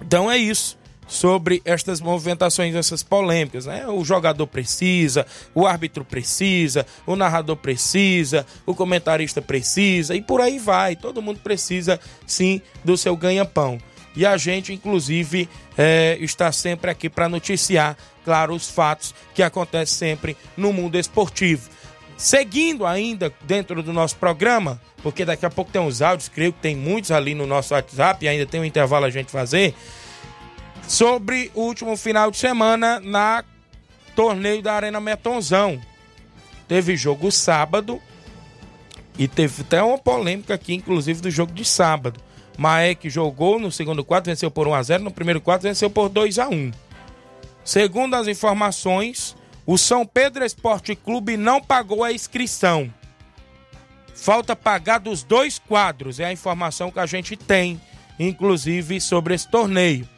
Então é isso sobre estas movimentações, essas polêmicas. Né? O jogador precisa, o árbitro precisa, o narrador precisa, o comentarista precisa e por aí vai. Todo mundo precisa sim do seu ganha-pão. E a gente, inclusive, é, está sempre aqui para noticiar, claro, os fatos que acontecem sempre no mundo esportivo. Seguindo ainda dentro do nosso programa, porque daqui a pouco tem uns áudios, creio que tem muitos ali no nosso WhatsApp, ainda tem um intervalo a gente fazer sobre o último final de semana na torneio da Arena Metonzão. Teve jogo sábado e teve até uma polêmica aqui, inclusive do jogo de sábado. Maek jogou no segundo quarto, venceu por 1 a 0 no primeiro quarto venceu por 2 a 1 Segundo as informações, o São Pedro Esporte Clube não pagou a inscrição. Falta pagar dos dois quadros, é a informação que a gente tem, inclusive, sobre esse torneio.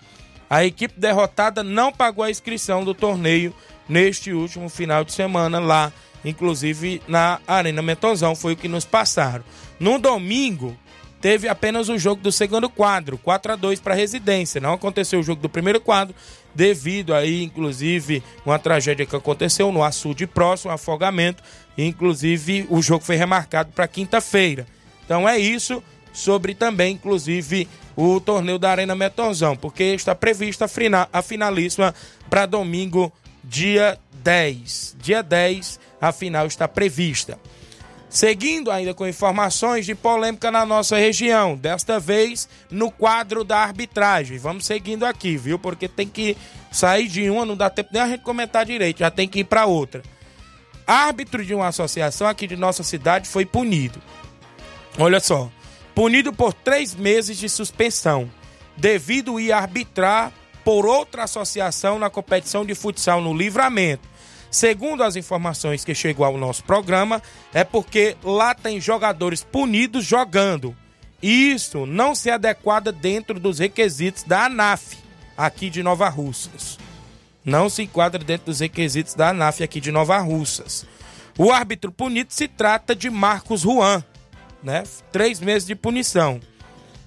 A equipe derrotada não pagou a inscrição do torneio neste último final de semana lá, inclusive na Arena Mentozão, foi o que nos passaram. No domingo, teve apenas o jogo do segundo quadro, 4 a 2 para a residência. Não aconteceu o jogo do primeiro quadro, devido aí, inclusive, uma tragédia que aconteceu no açude próximo, um afogamento. Inclusive, o jogo foi remarcado para quinta-feira. Então é isso sobre também, inclusive, o torneio da Arena Metonzão, porque está prevista a finalíssima para domingo, dia 10. Dia 10, a final está prevista. Seguindo ainda com informações de polêmica na nossa região, desta vez no quadro da arbitragem. Vamos seguindo aqui, viu? Porque tem que sair de uma, não dá tempo nem a gente comentar direito, já tem que ir para outra. Árbitro de uma associação aqui de nossa cidade foi punido. Olha só, punido por três meses de suspensão, devido ir arbitrar por outra associação na competição de futsal no Livramento Segundo as informações que chegou ao nosso programa, é porque lá tem jogadores punidos jogando. Isso não se adequada dentro dos requisitos da ANAF aqui de Nova Russas. Não se enquadra dentro dos requisitos da ANAF aqui de Nova Russas. O árbitro punido se trata de Marcos Juan, né? Três meses de punição.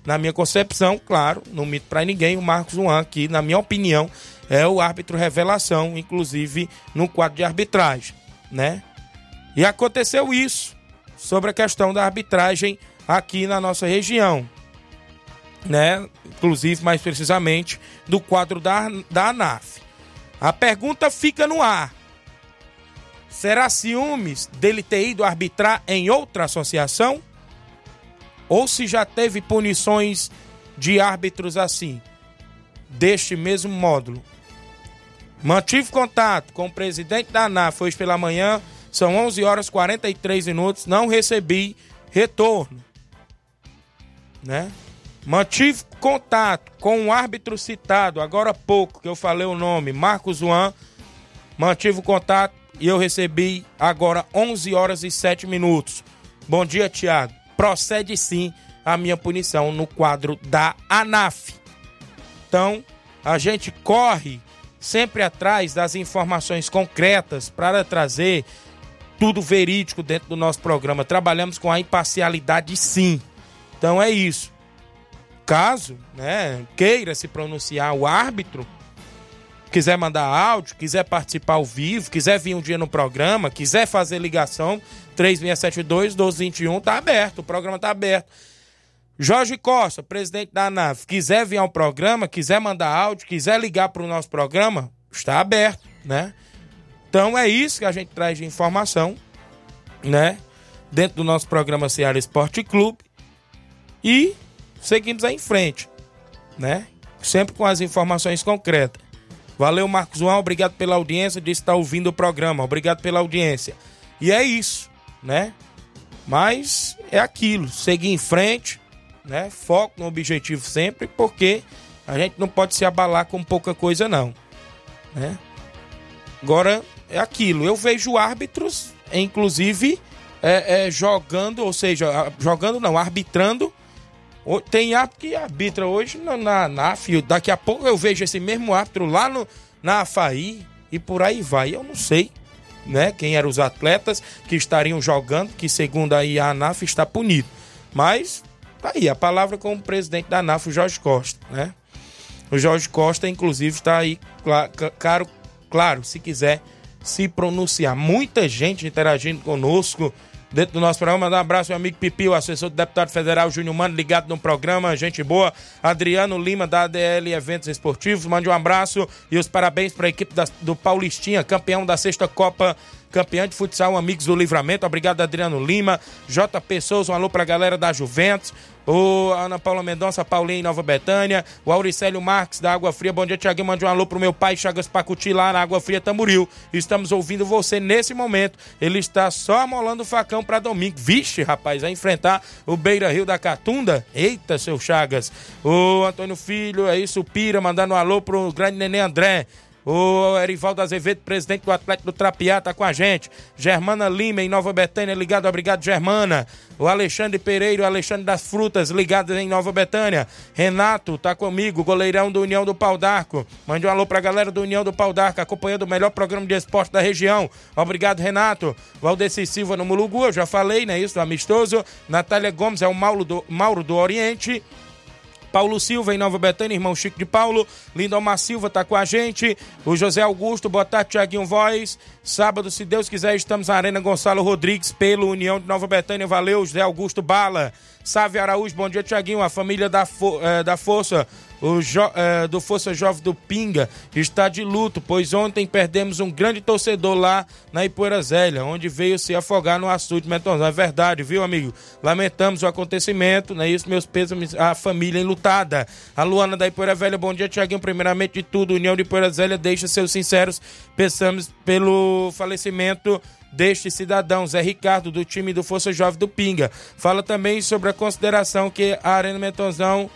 Na minha concepção, claro, não mito para ninguém, o Marcos Juan aqui, na minha opinião, é o árbitro revelação, inclusive no quadro de arbitragem, né? E aconteceu isso sobre a questão da arbitragem aqui na nossa região, né? Inclusive, mais precisamente, do quadro da, da ANAF. A pergunta fica no ar. Será ciúmes dele ter ido arbitrar em outra associação? Ou se já teve punições de árbitros assim, deste mesmo módulo? Mantive contato com o presidente da ANAF hoje pela manhã, são 11 horas 43 minutos, não recebi retorno. Né? Mantive contato com o árbitro citado agora há pouco, que eu falei o nome, Marcos Juan. Mantive contato e eu recebi agora 11 horas e 7 minutos. Bom dia, Tiago. Procede sim a minha punição no quadro da ANAF. Então, a gente corre sempre atrás das informações concretas para trazer tudo verídico dentro do nosso programa. Trabalhamos com a imparcialidade sim. Então é isso. Caso né, queira se pronunciar o árbitro, quiser mandar áudio, quiser participar ao vivo, quiser vir um dia no programa, quiser fazer ligação, 3672 1221 tá aberto, o programa tá aberto. Jorge Costa, presidente da ANAV, quiser vir ao programa, quiser mandar áudio, quiser ligar para o nosso programa, está aberto, né? Então é isso que a gente traz de informação, né? Dentro do nosso programa Ceará Esporte Clube. E seguimos em frente, né? Sempre com as informações concretas. Valeu, Marcos João, obrigado pela audiência, de estar ouvindo o programa, obrigado pela audiência. E é isso, né? Mas é aquilo, seguir em frente, né? Foco no objetivo sempre, porque a gente não pode se abalar com pouca coisa, não. Né? Agora, é aquilo. Eu vejo árbitros, inclusive, é, é, jogando, ou seja, jogando não, arbitrando. Tem árbitro que arbitra hoje na, na, na FIO. Daqui a pouco eu vejo esse mesmo árbitro lá no, na AFAI e por aí vai. Eu não sei né, quem eram os atletas que estariam jogando, que segundo aí a ANAF está punido. Mas Tá aí, a palavra com o presidente da ANAF, o Jorge Costa, né? O Jorge Costa, inclusive, está aí, claro, claro, se quiser se pronunciar. Muita gente interagindo conosco dentro do nosso programa. Mandar um abraço, meu amigo Pipi, o assessor do deputado federal Júnior Mano, ligado no programa, gente boa. Adriano Lima, da ADL Eventos Esportivos, mande um abraço e os parabéns para a equipe da, do Paulistinha, campeão da sexta Copa campeão de futsal Amigos do Livramento. Obrigado, Adriano Lima. JP Souza, um alô pra galera da Juventus. O Ana Paula Mendonça, Paulinha em Nova Betânia. O Auricélio Marques, da Água Fria. Bom dia, Tiaguinho. Mande um alô pro meu pai, Chagas Pacuti, lá na Água Fria Tamburil. Estamos ouvindo você nesse momento. Ele está só amolando o facão para domingo. Vixe, rapaz, vai enfrentar o Beira Rio da Catunda. Eita, seu Chagas. O Antônio Filho, é isso, Pira, mandando um alô pro grande neném André. O Erivaldo Azevedo, presidente do Atlético do Trapiá, tá com a gente. Germana Lima, em Nova Betânia, ligado, obrigado, Germana. O Alexandre Pereira, o Alexandre das Frutas, ligado em Nova Betânia. Renato, tá comigo, goleirão do União do Pau d'Arco. Mande um alô pra galera do União do Pau d'Arco, acompanhando o melhor programa de esporte da região. Obrigado, Renato. Valdeci Silva no Mulugu, eu já falei, né? Isso, amistoso. Natália Gomes é o Mauro do, Mauro do Oriente. Paulo Silva em Nova Betânia, irmão Chico de Paulo. Lindomar Silva tá com a gente. O José Augusto, boa tarde, Tiaguinho Voz. Sábado, se Deus quiser, estamos na Arena Gonçalo Rodrigues, pelo União de Nova Betânia. Valeu, José Augusto Bala. Sávio Araújo, bom dia, Tiaguinho. A família da, Fo eh, da Força, o jo eh, do Força Jovem do Pinga, está de luto, pois ontem perdemos um grande torcedor lá na Ipoeira Zélia, onde veio se afogar no açude Metonzão. É verdade, viu, amigo? Lamentamos o acontecimento, não é isso? Meus pêsames à família enlutada. A Luana da Ipoeira Velha, bom dia, Tiaguinho. Primeiramente de tudo, União de Ipoeira Zélia deixa seus sinceros pensamos pelo falecimento deste cidadão, Zé Ricardo, do time do Força Jovem do Pinga. Fala também sobre a consideração que a Arena Metonzão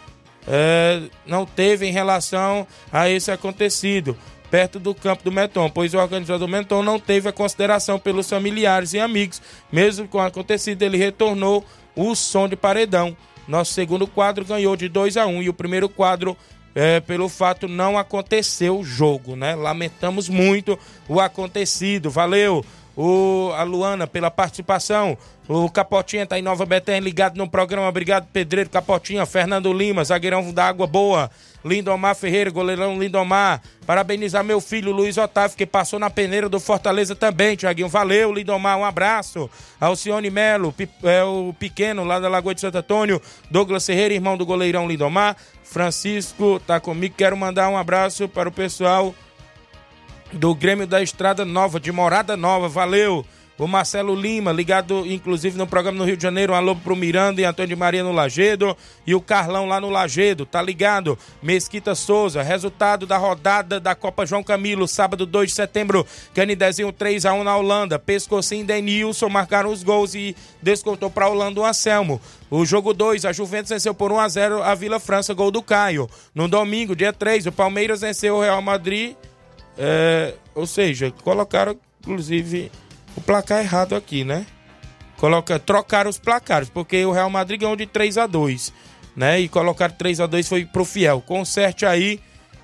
é, não teve em relação a esse acontecido perto do campo do Meton, pois o organizador do Meton não teve a consideração pelos familiares e amigos. Mesmo com o acontecido, ele retornou o som de paredão. Nosso segundo quadro ganhou de 2 a 1 um, e o primeiro quadro é, pelo fato não aconteceu o jogo, né? Lamentamos muito o acontecido. Valeu! O, a Luana pela participação. O Capotinha tá em Nova Betânia ligado no programa. Obrigado, Pedreiro Capotinha. Fernando Lima, zagueirão da Água Boa. Lindomar Ferreira, goleirão Lindomar. Parabenizar meu filho Luiz Otávio, que passou na peneira do Fortaleza também, Tiaguinho. Valeu, Lindomar, um abraço. Alcione Melo, é, o pequeno lá da Lagoa de Santo Antônio. Douglas Ferreira, irmão do goleirão Lindomar. Francisco tá comigo. Quero mandar um abraço para o pessoal do Grêmio da Estrada Nova, de Morada Nova. Valeu! O Marcelo Lima, ligado inclusive no programa no Rio de Janeiro. Um alô pro Miranda e Antônio de Maria no Lagedo. E o Carlão lá no Lagedo, tá ligado? Mesquita Souza, resultado da rodada da Copa João Camilo, sábado 2 de setembro. Canidezinho 3x1 na Holanda. Pescocinho e Denilson marcaram os gols e descontou pra Holanda o Anselmo. O jogo 2, a Juventus venceu por 1x0 a Vila França, gol do Caio. No domingo, dia 3, o Palmeiras venceu o Real Madrid. É, ou seja, colocaram inclusive o placar errado aqui, né? Coloca, trocaram os placares, porque o Real Madrid ganhou de 3 a 2 né? E colocaram 3 a 2 foi pro Fiel. Conserte aí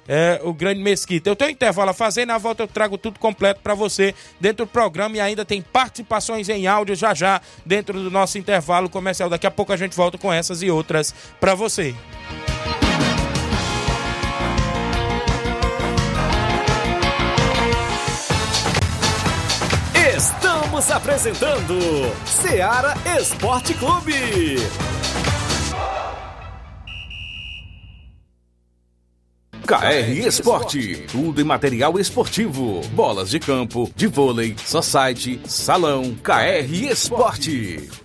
é, o grande Mesquita. Eu tenho intervalo a fazer, na volta eu trago tudo completo para você dentro do programa e ainda tem participações em áudio já já dentro do nosso intervalo comercial. Daqui a pouco a gente volta com essas e outras para você. Estamos apresentando Seara Esporte Clube. KR Esporte, tudo em material esportivo, bolas de campo, de vôlei, society, salão, KR Esporte,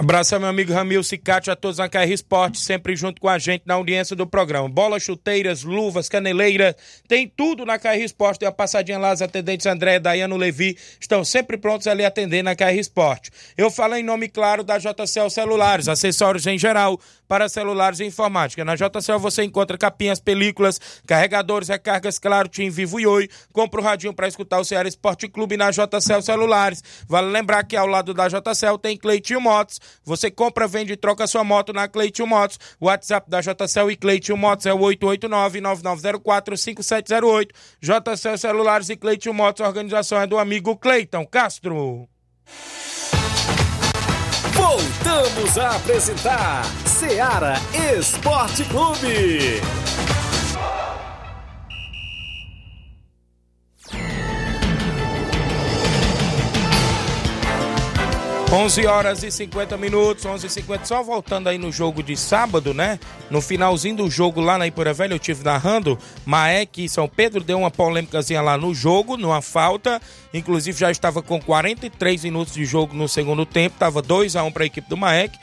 Abraço ao meu amigo Ramilson e Kátia, a todos na KR Esporte, sempre junto com a gente na audiência do programa. Bola, chuteiras, luvas, caneleira, tem tudo na KR Esporte. Tem a passadinha lá, os atendentes André Dayano Levi estão sempre prontos ali atender na KR Esporte. Eu falo em nome claro da JCL Celulares, acessórios em geral para celulares e informática. Na JCL você encontra capinhas, películas, carregadores, recargas, claro, Tim Vivo e Oi. Compra o radinho para escutar o Ceará Esporte Clube na JCL Celulares. Vale lembrar que ao lado da JCL tem Cleitinho Motos. Você compra, vende e troca sua moto na Cleitinho Motos. WhatsApp da JCL e Cleitinho Motos é o 889-9904-5708. JCL Celulares e Cleitinho Motos, organização é do amigo Cleiton Castro. Voltamos a apresentar Seara Esporte Clube. 11 horas e 50 minutos, 11 e 50 só voltando aí no jogo de sábado, né? No finalzinho do jogo lá na Ipura Velha, eu tive narrando, Maek e São Pedro deu uma polêmicazinha lá no jogo, numa falta, inclusive já estava com 43 minutos de jogo no segundo tempo, tava 2 a 1 para a equipe do Maek,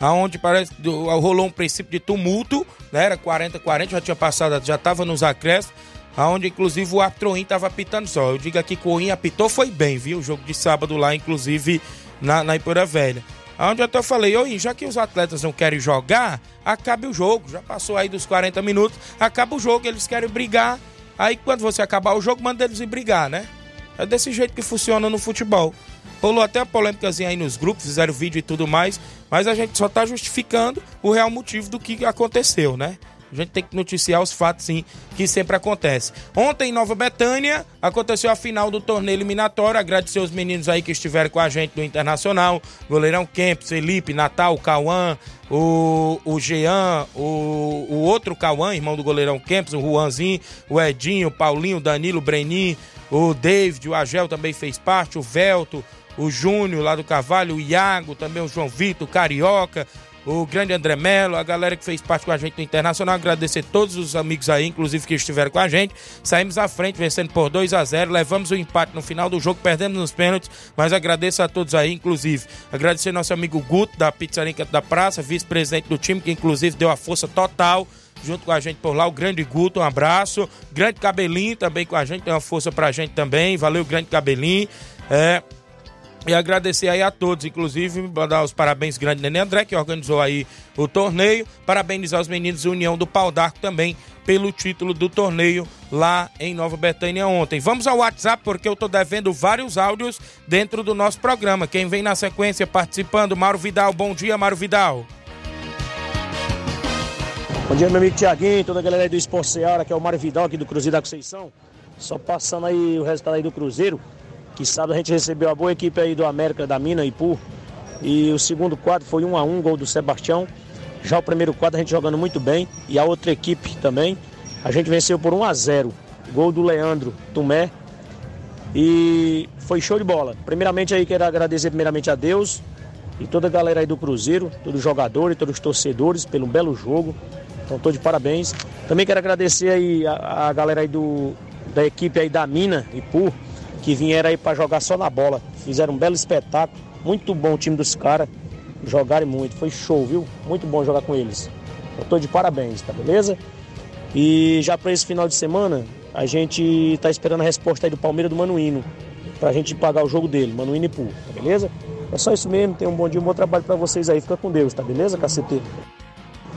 aonde parece rolou um princípio de tumulto, né? Era 40 40, já tinha passado, já estava nos acréscimos aonde inclusive o árbitro estava apitando só. Eu digo aqui que o Oin apitou foi bem, viu? O jogo de sábado lá, inclusive na, na Ipura Velha. Onde eu até falei, oi, já que os atletas não querem jogar, acabe o jogo. Já passou aí dos 40 minutos, acaba o jogo, eles querem brigar. Aí quando você acabar o jogo, manda eles ir brigar, né? É desse jeito que funciona no futebol. Rolou até a polêmicazinha aí nos grupos, fizeram vídeo e tudo mais, mas a gente só tá justificando o real motivo do que aconteceu, né? A gente tem que noticiar os fatos, sim, que sempre acontece. Ontem, em Nova Betânia, aconteceu a final do torneio eliminatório. Agradecer os meninos aí que estiveram com a gente no Internacional. Goleirão Kempis, Felipe, Natal, Cauã, o, o Jean, o, o outro Cauã, irmão do goleirão Kempis, o Juanzinho, o Edinho, o Paulinho, o Danilo, o Brenin, o David, o Agel também fez parte, o Velto, o Júnior lá do Cavalho, o Iago, também o João Vitor, o Carioca, o grande André Melo, a galera que fez parte com a gente no Internacional, agradecer todos os amigos aí, inclusive que estiveram com a gente. Saímos à frente, vencendo por 2 a 0 levamos o empate no final do jogo, perdemos nos pênaltis, mas agradeço a todos aí, inclusive. Agradecer nosso amigo Guto, da Pizzaria da Praça, vice-presidente do time, que inclusive deu a força total junto com a gente por lá, o grande Guto, um abraço. Grande Cabelinho também com a gente, deu uma força pra gente também. Valeu, grande Cabelinho. É, e agradecer aí a todos, inclusive mandar os parabéns grande Nenê André, que organizou aí o torneio. Parabenizar os meninos União do Pau d'Arco também pelo título do torneio lá em Nova Betânia ontem. Vamos ao WhatsApp porque eu tô devendo vários áudios dentro do nosso programa. Quem vem na sequência participando, Mauro Vidal. Bom dia, Mauro Vidal. Bom dia, meu amigo Tiaguinho, toda a galera aí do Esporte Seara, que é o Mário Vidal aqui do Cruzeiro da Conceição. Só passando aí o resultado aí do Cruzeiro que sábado a gente recebeu a boa equipe aí do América da Mina Ipu. E o segundo quadro foi 1 a 1 gol do Sebastião. Já o primeiro quadro a gente jogando muito bem e a outra equipe também. A gente venceu por 1 a 0. Gol do Leandro Tumé. E foi show de bola. Primeiramente aí quero agradecer primeiramente a Deus e toda a galera aí do Cruzeiro, todos os jogadores, todos os torcedores pelo belo jogo. Então tô de parabéns. Também quero agradecer aí a, a galera aí do da equipe aí da Mina Ipu que vieram aí para jogar só na bola. Fizeram um belo espetáculo. Muito bom o time dos caras. Jogaram muito. Foi show, viu? Muito bom jogar com eles. Eu tô de parabéns, tá beleza? E já para esse final de semana, a gente tá esperando a resposta aí do Palmeiras do Manuíno. Pra gente pagar o jogo dele, Manuíno e Pool, tá beleza? É só isso mesmo. Tenham um bom dia, um bom trabalho para vocês aí. Fica com Deus, tá beleza, cacete?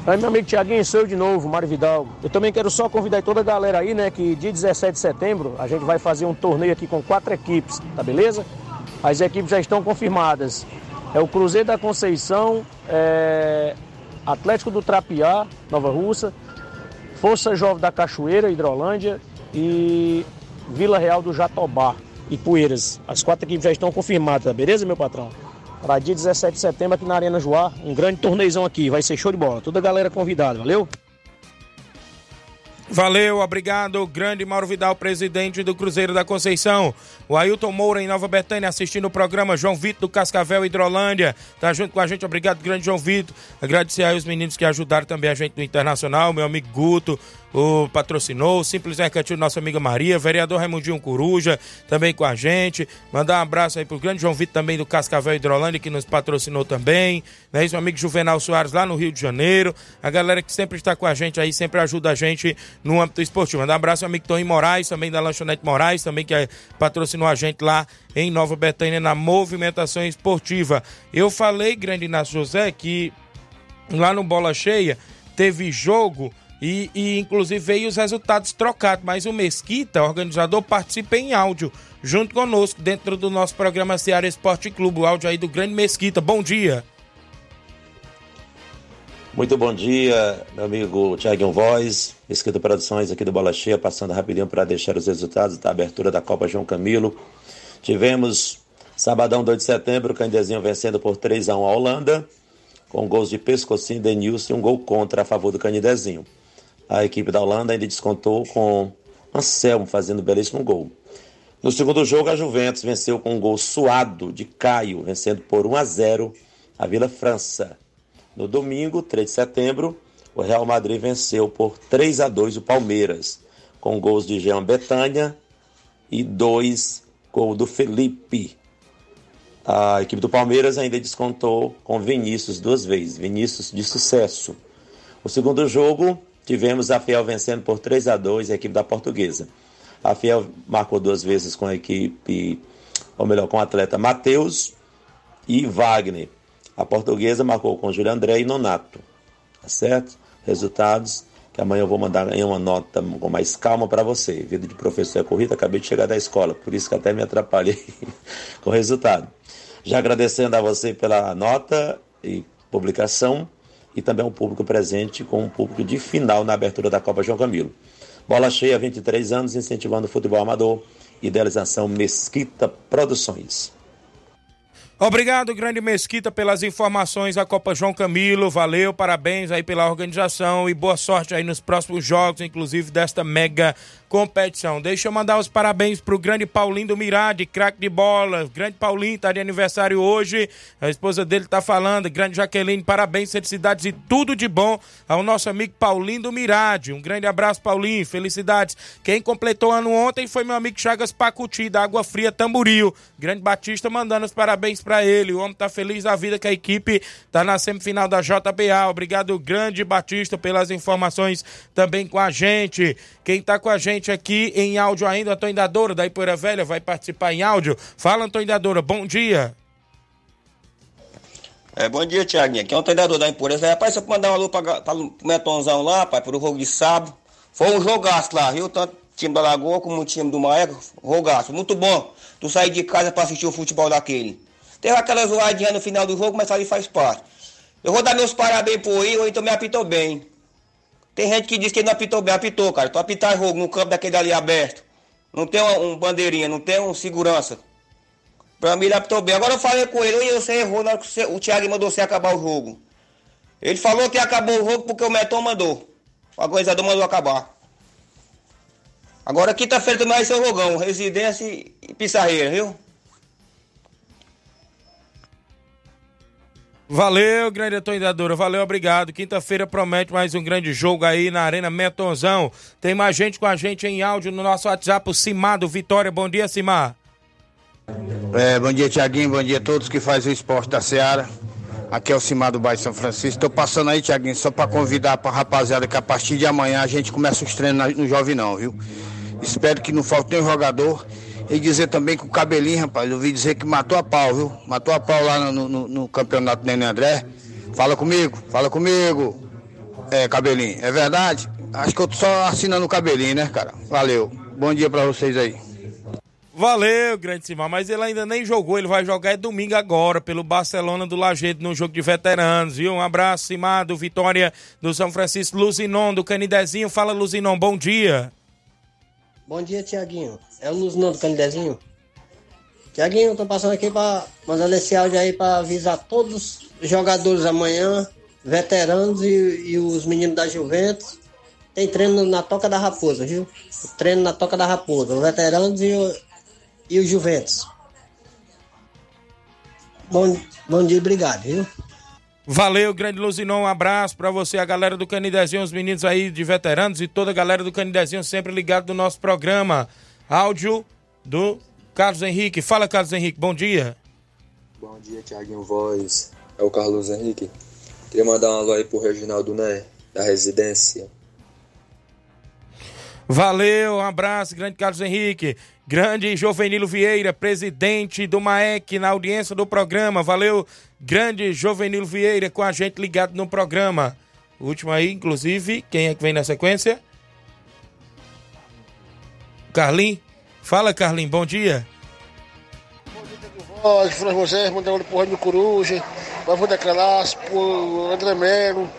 Aí, meu amigo Tiaguinho, sou eu de novo, Mário Vidal. Eu também quero só convidar toda a galera aí, né, que dia 17 de setembro a gente vai fazer um torneio aqui com quatro equipes, tá beleza? As equipes já estão confirmadas. É o Cruzeiro da Conceição, é... Atlético do Trapiá, Nova Russa, Força Jovem da Cachoeira, Hidrolândia e Vila Real do Jatobá e Poeiras. As quatro equipes já estão confirmadas, tá beleza, meu patrão? Para dia 17 de setembro aqui na Arena Joá. Um grande torneizão aqui, vai ser show de bola. Toda a galera convidada, valeu? Valeu, obrigado. Grande Mauro Vidal, presidente do Cruzeiro da Conceição. O Ailton Moura em Nova Betânia assistindo o programa. João Vitor do Cascavel Hidrolândia. Tá junto com a gente. Obrigado, grande João Vitor. Agradecer aí os meninos que ajudaram também a gente no Internacional. Meu amigo Guto, o patrocinou, o Simples Mercantil, nossa amiga Maria, vereador Raimundinho Coruja, também com a gente. Mandar um abraço aí pro grande João Vitor também do Cascavel Hidrolândia, que nos patrocinou também. Né? Isso, meu amigo Juvenal Soares lá no Rio de Janeiro. A galera que sempre está com a gente aí, sempre ajuda a gente no âmbito esportivo. Mandar um abraço ao amigo Tony Moraes, também da Lanchonete Moraes, também que é, patrocinou a gente lá em Nova Betânia na movimentação esportiva. Eu falei, grande Inácio José, que lá no Bola Cheia teve jogo e, e, inclusive veio os resultados trocados, mas o Mesquita, organizador, participa em áudio junto conosco dentro do nosso programa Ceará Esporte Clube. O áudio aí do Grande Mesquita. Bom dia. Muito bom dia, meu amigo Thiago Voz, Mesquita Produções aqui do Bola Cheia, passando rapidinho para deixar os resultados da abertura da Copa João Camilo. Tivemos sabadão 2 de setembro, Candezinho vencendo por 3 a 1 a Holanda, com gols de Pescocinho, Denilson e um gol contra a favor do Canidezinho. A equipe da Holanda ainda descontou com Anselmo fazendo belíssimo gol. No segundo jogo, a Juventus venceu com um gol suado de Caio, vencendo por 1 a 0 a Vila França. No domingo, 3 de setembro, o Real Madrid venceu por 3 a 2 o Palmeiras, com gols de Jean Betânia e dois gols do Felipe. A equipe do Palmeiras ainda descontou com Vinícius duas vezes, Vinícius de sucesso. O segundo jogo, Tivemos a Fiel vencendo por 3 a 2 a equipe da Portuguesa. A Fiel marcou duas vezes com a equipe, ou melhor, com o atleta Matheus e Wagner. A Portuguesa marcou com Júlio André e Nonato. Tá certo? Resultados que amanhã eu vou mandar em uma nota com mais calma para você. Vida de professor é corrida, acabei de chegar da escola, por isso que até me atrapalhei <laughs> com o resultado. Já agradecendo a você pela nota e publicação e também o público presente com um público de final na abertura da Copa João Camilo. Bola cheia, 23 anos, incentivando o futebol amador. Idealização Mesquita Produções. Obrigado, Grande Mesquita, pelas informações da Copa João Camilo. Valeu, parabéns aí pela organização e boa sorte aí nos próximos jogos, inclusive desta mega competição. Deixa eu mandar os parabéns pro grande Paulinho do Mirade, craque de bola. Grande Paulinho tá de aniversário hoje. A esposa dele tá falando. Grande Jaqueline, parabéns, felicidades e tudo de bom ao nosso amigo Paulinho do Mirade. Um grande abraço, Paulinho. Felicidades. Quem completou ano ontem foi meu amigo Chagas Pacuti, da Água Fria Tamboril. Grande Batista mandando os parabéns para ele. O homem tá feliz da vida que a equipe tá na semifinal da JBA. Obrigado, grande Batista, pelas informações também com a gente. Quem tá com a gente aqui em áudio ainda, Antônio Dadora, da Ipoeira Velha, vai participar em áudio. Fala, Antônio Dadora, bom dia. É, bom dia, Tiaguinho. Aqui é o treinador da Impureza. Rapaz, só pra mandar um alô pra, pra, pro Metonzão lá, pai, pro jogo de sábado. Foi um jogaço lá, viu? Tanto o time da Lagoa como o time do Maia, jogaço. Muito bom. Tu sair de casa pra assistir o futebol daquele. Teve aquela zoadinha no final do jogo, mas ali faz parte. Eu vou dar meus parabéns pro Will, então me apitou bem. Tem gente que diz que ele não apitou bem, apitou, cara. Tu apitar jogo no campo daquele ali aberto. Não tem um, um bandeirinha, não tem um segurança. Pra mim ele apitou bem. Agora eu falei com ele, e você errou na hora que o Thiago mandou você acabar o jogo. Ele falou que acabou o jogo porque o Meton mandou. O organizador mandou acabar. Agora quinta-feira também vai ser o Rogão, Residência e Pissarreira, viu? Valeu, grande atualizadora. Valeu, obrigado. Quinta-feira promete mais um grande jogo aí na Arena Metonzão. Tem mais gente com a gente em áudio no nosso WhatsApp, o Cimar do Vitória. Bom dia, Cimar. É, bom dia, Tiaguinho. Bom dia a todos que fazem o esporte da Seara. Aqui é o Cimar do Bairro São Francisco. Estou passando aí, Tiaguinho, só para convidar para rapaziada que a partir de amanhã a gente começa os treinos no Jovem Não, viu? Espero que não falte nenhum jogador. E dizer também que o Cabelinho, rapaz, eu ouvi dizer que matou a pau, viu? Matou a pau lá no, no, no campeonato Nenê André. Fala comigo, fala comigo. É, Cabelinho, é verdade? Acho que eu tô só assinando o Cabelinho, né, cara? Valeu. Bom dia para vocês aí. Valeu, grande Simão, mas ele ainda nem jogou, ele vai jogar é domingo agora pelo Barcelona do Lajeito no jogo de veteranos, viu? Um abraço, Simar, do Vitória do São Francisco, Luzinon do Canidezinho. Fala, Luzinon, bom dia. Bom dia, Tiaguinho. É o Luzinon do Canidezinho? Tiaguinho, tô passando aqui para mandar esse áudio aí para avisar todos os jogadores amanhã, veteranos e, e os meninos da Juventus. Tem treino na Toca da Raposa, viu? Treino na Toca da Raposa, os veteranos e, o, e os Juventus. Bom, bom dia, obrigado, viu? Valeu, grande Luzinon, um abraço para você, a galera do Canidezinho, os meninos aí de veteranos e toda a galera do Canidezinho sempre ligado no nosso programa. Áudio do Carlos Henrique. Fala, Carlos Henrique, bom dia. Bom dia, Tiaguinho Voz. É o Carlos Henrique. Queria mandar um alô aí pro Reginaldo Né, da residência. Valeu, um abraço, grande Carlos Henrique. Grande Jovenilo Vieira, presidente do MAEC, na audiência do programa. Valeu, grande Jovenilo Vieira, com a gente ligado no programa. Último aí, inclusive, quem é que vem na sequência? Carlim. Fala, Carlim, bom dia. Voz, Fran José, mandando pro Rânio Coruja, Pavô da Calaço, pro André Melo,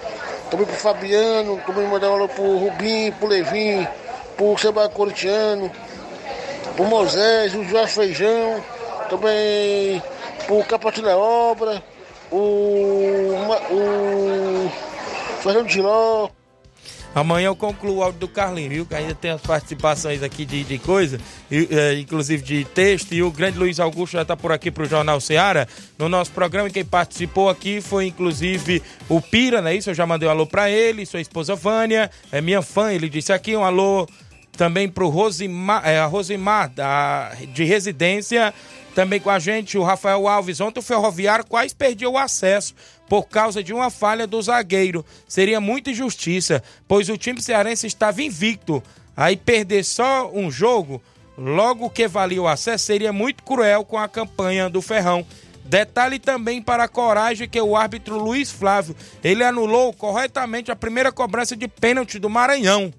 também pro Fabiano, também mandando pro Rubim, pro Levin, pro Seba Corintiano, pro Moisés, o Jorge Feijão, também pro Capatina Obra, o, o Fernando Giló. Amanhã eu concluo o áudio do Carlinhos, viu? Que ainda tem as participações aqui de, de coisa, e, é, inclusive de texto. E o grande Luiz Augusto já está por aqui para o Jornal Seara. No nosso programa, quem participou aqui foi inclusive o Pira, né? Isso eu já mandei um alô para ele, sua esposa Vânia, é minha fã. Ele disse aqui um alô também para é, a Rosimar da, de residência. Também com a gente o Rafael Alves. Ontem o Ferroviário quase perdeu o acesso por causa de uma falha do zagueiro. Seria muita injustiça, pois o time cearense estava invicto. Aí perder só um jogo, logo que valia o acesso, seria muito cruel com a campanha do Ferrão. Detalhe também para a coragem que o árbitro Luiz Flávio, ele anulou corretamente a primeira cobrança de pênalti do Maranhão.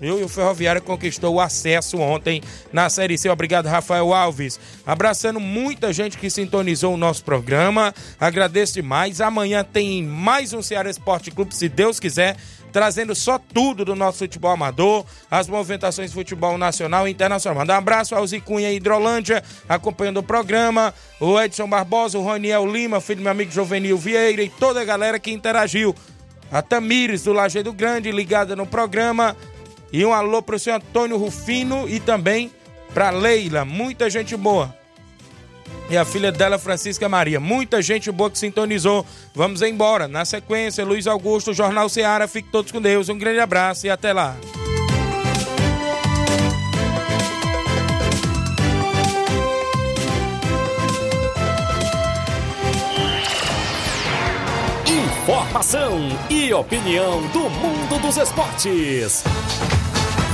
Eu e o Ferroviário conquistou o acesso ontem na Série C. Obrigado, Rafael Alves. Abraçando muita gente que sintonizou o nosso programa. Agradeço demais. Amanhã tem mais um Ceará Esporte Clube, se Deus quiser trazendo só tudo do nosso futebol amador, as movimentações de futebol nacional e internacional. Manda um abraço ao Zicunha Hidrolândia, acompanhando o programa, o Edson Barbosa, o Roniel Lima, filho do meu amigo Jovenil Vieira e toda a galera que interagiu. A Tamires do Lajeado Grande, ligada no programa. E um alô para o senhor Antônio Rufino e também para Leila, muita gente boa. E a filha dela, Francisca Maria. Muita gente boa que sintonizou. Vamos embora. Na sequência, Luiz Augusto, Jornal Seara. Fique todos com Deus. Um grande abraço e até lá. Informação e opinião do mundo dos esportes.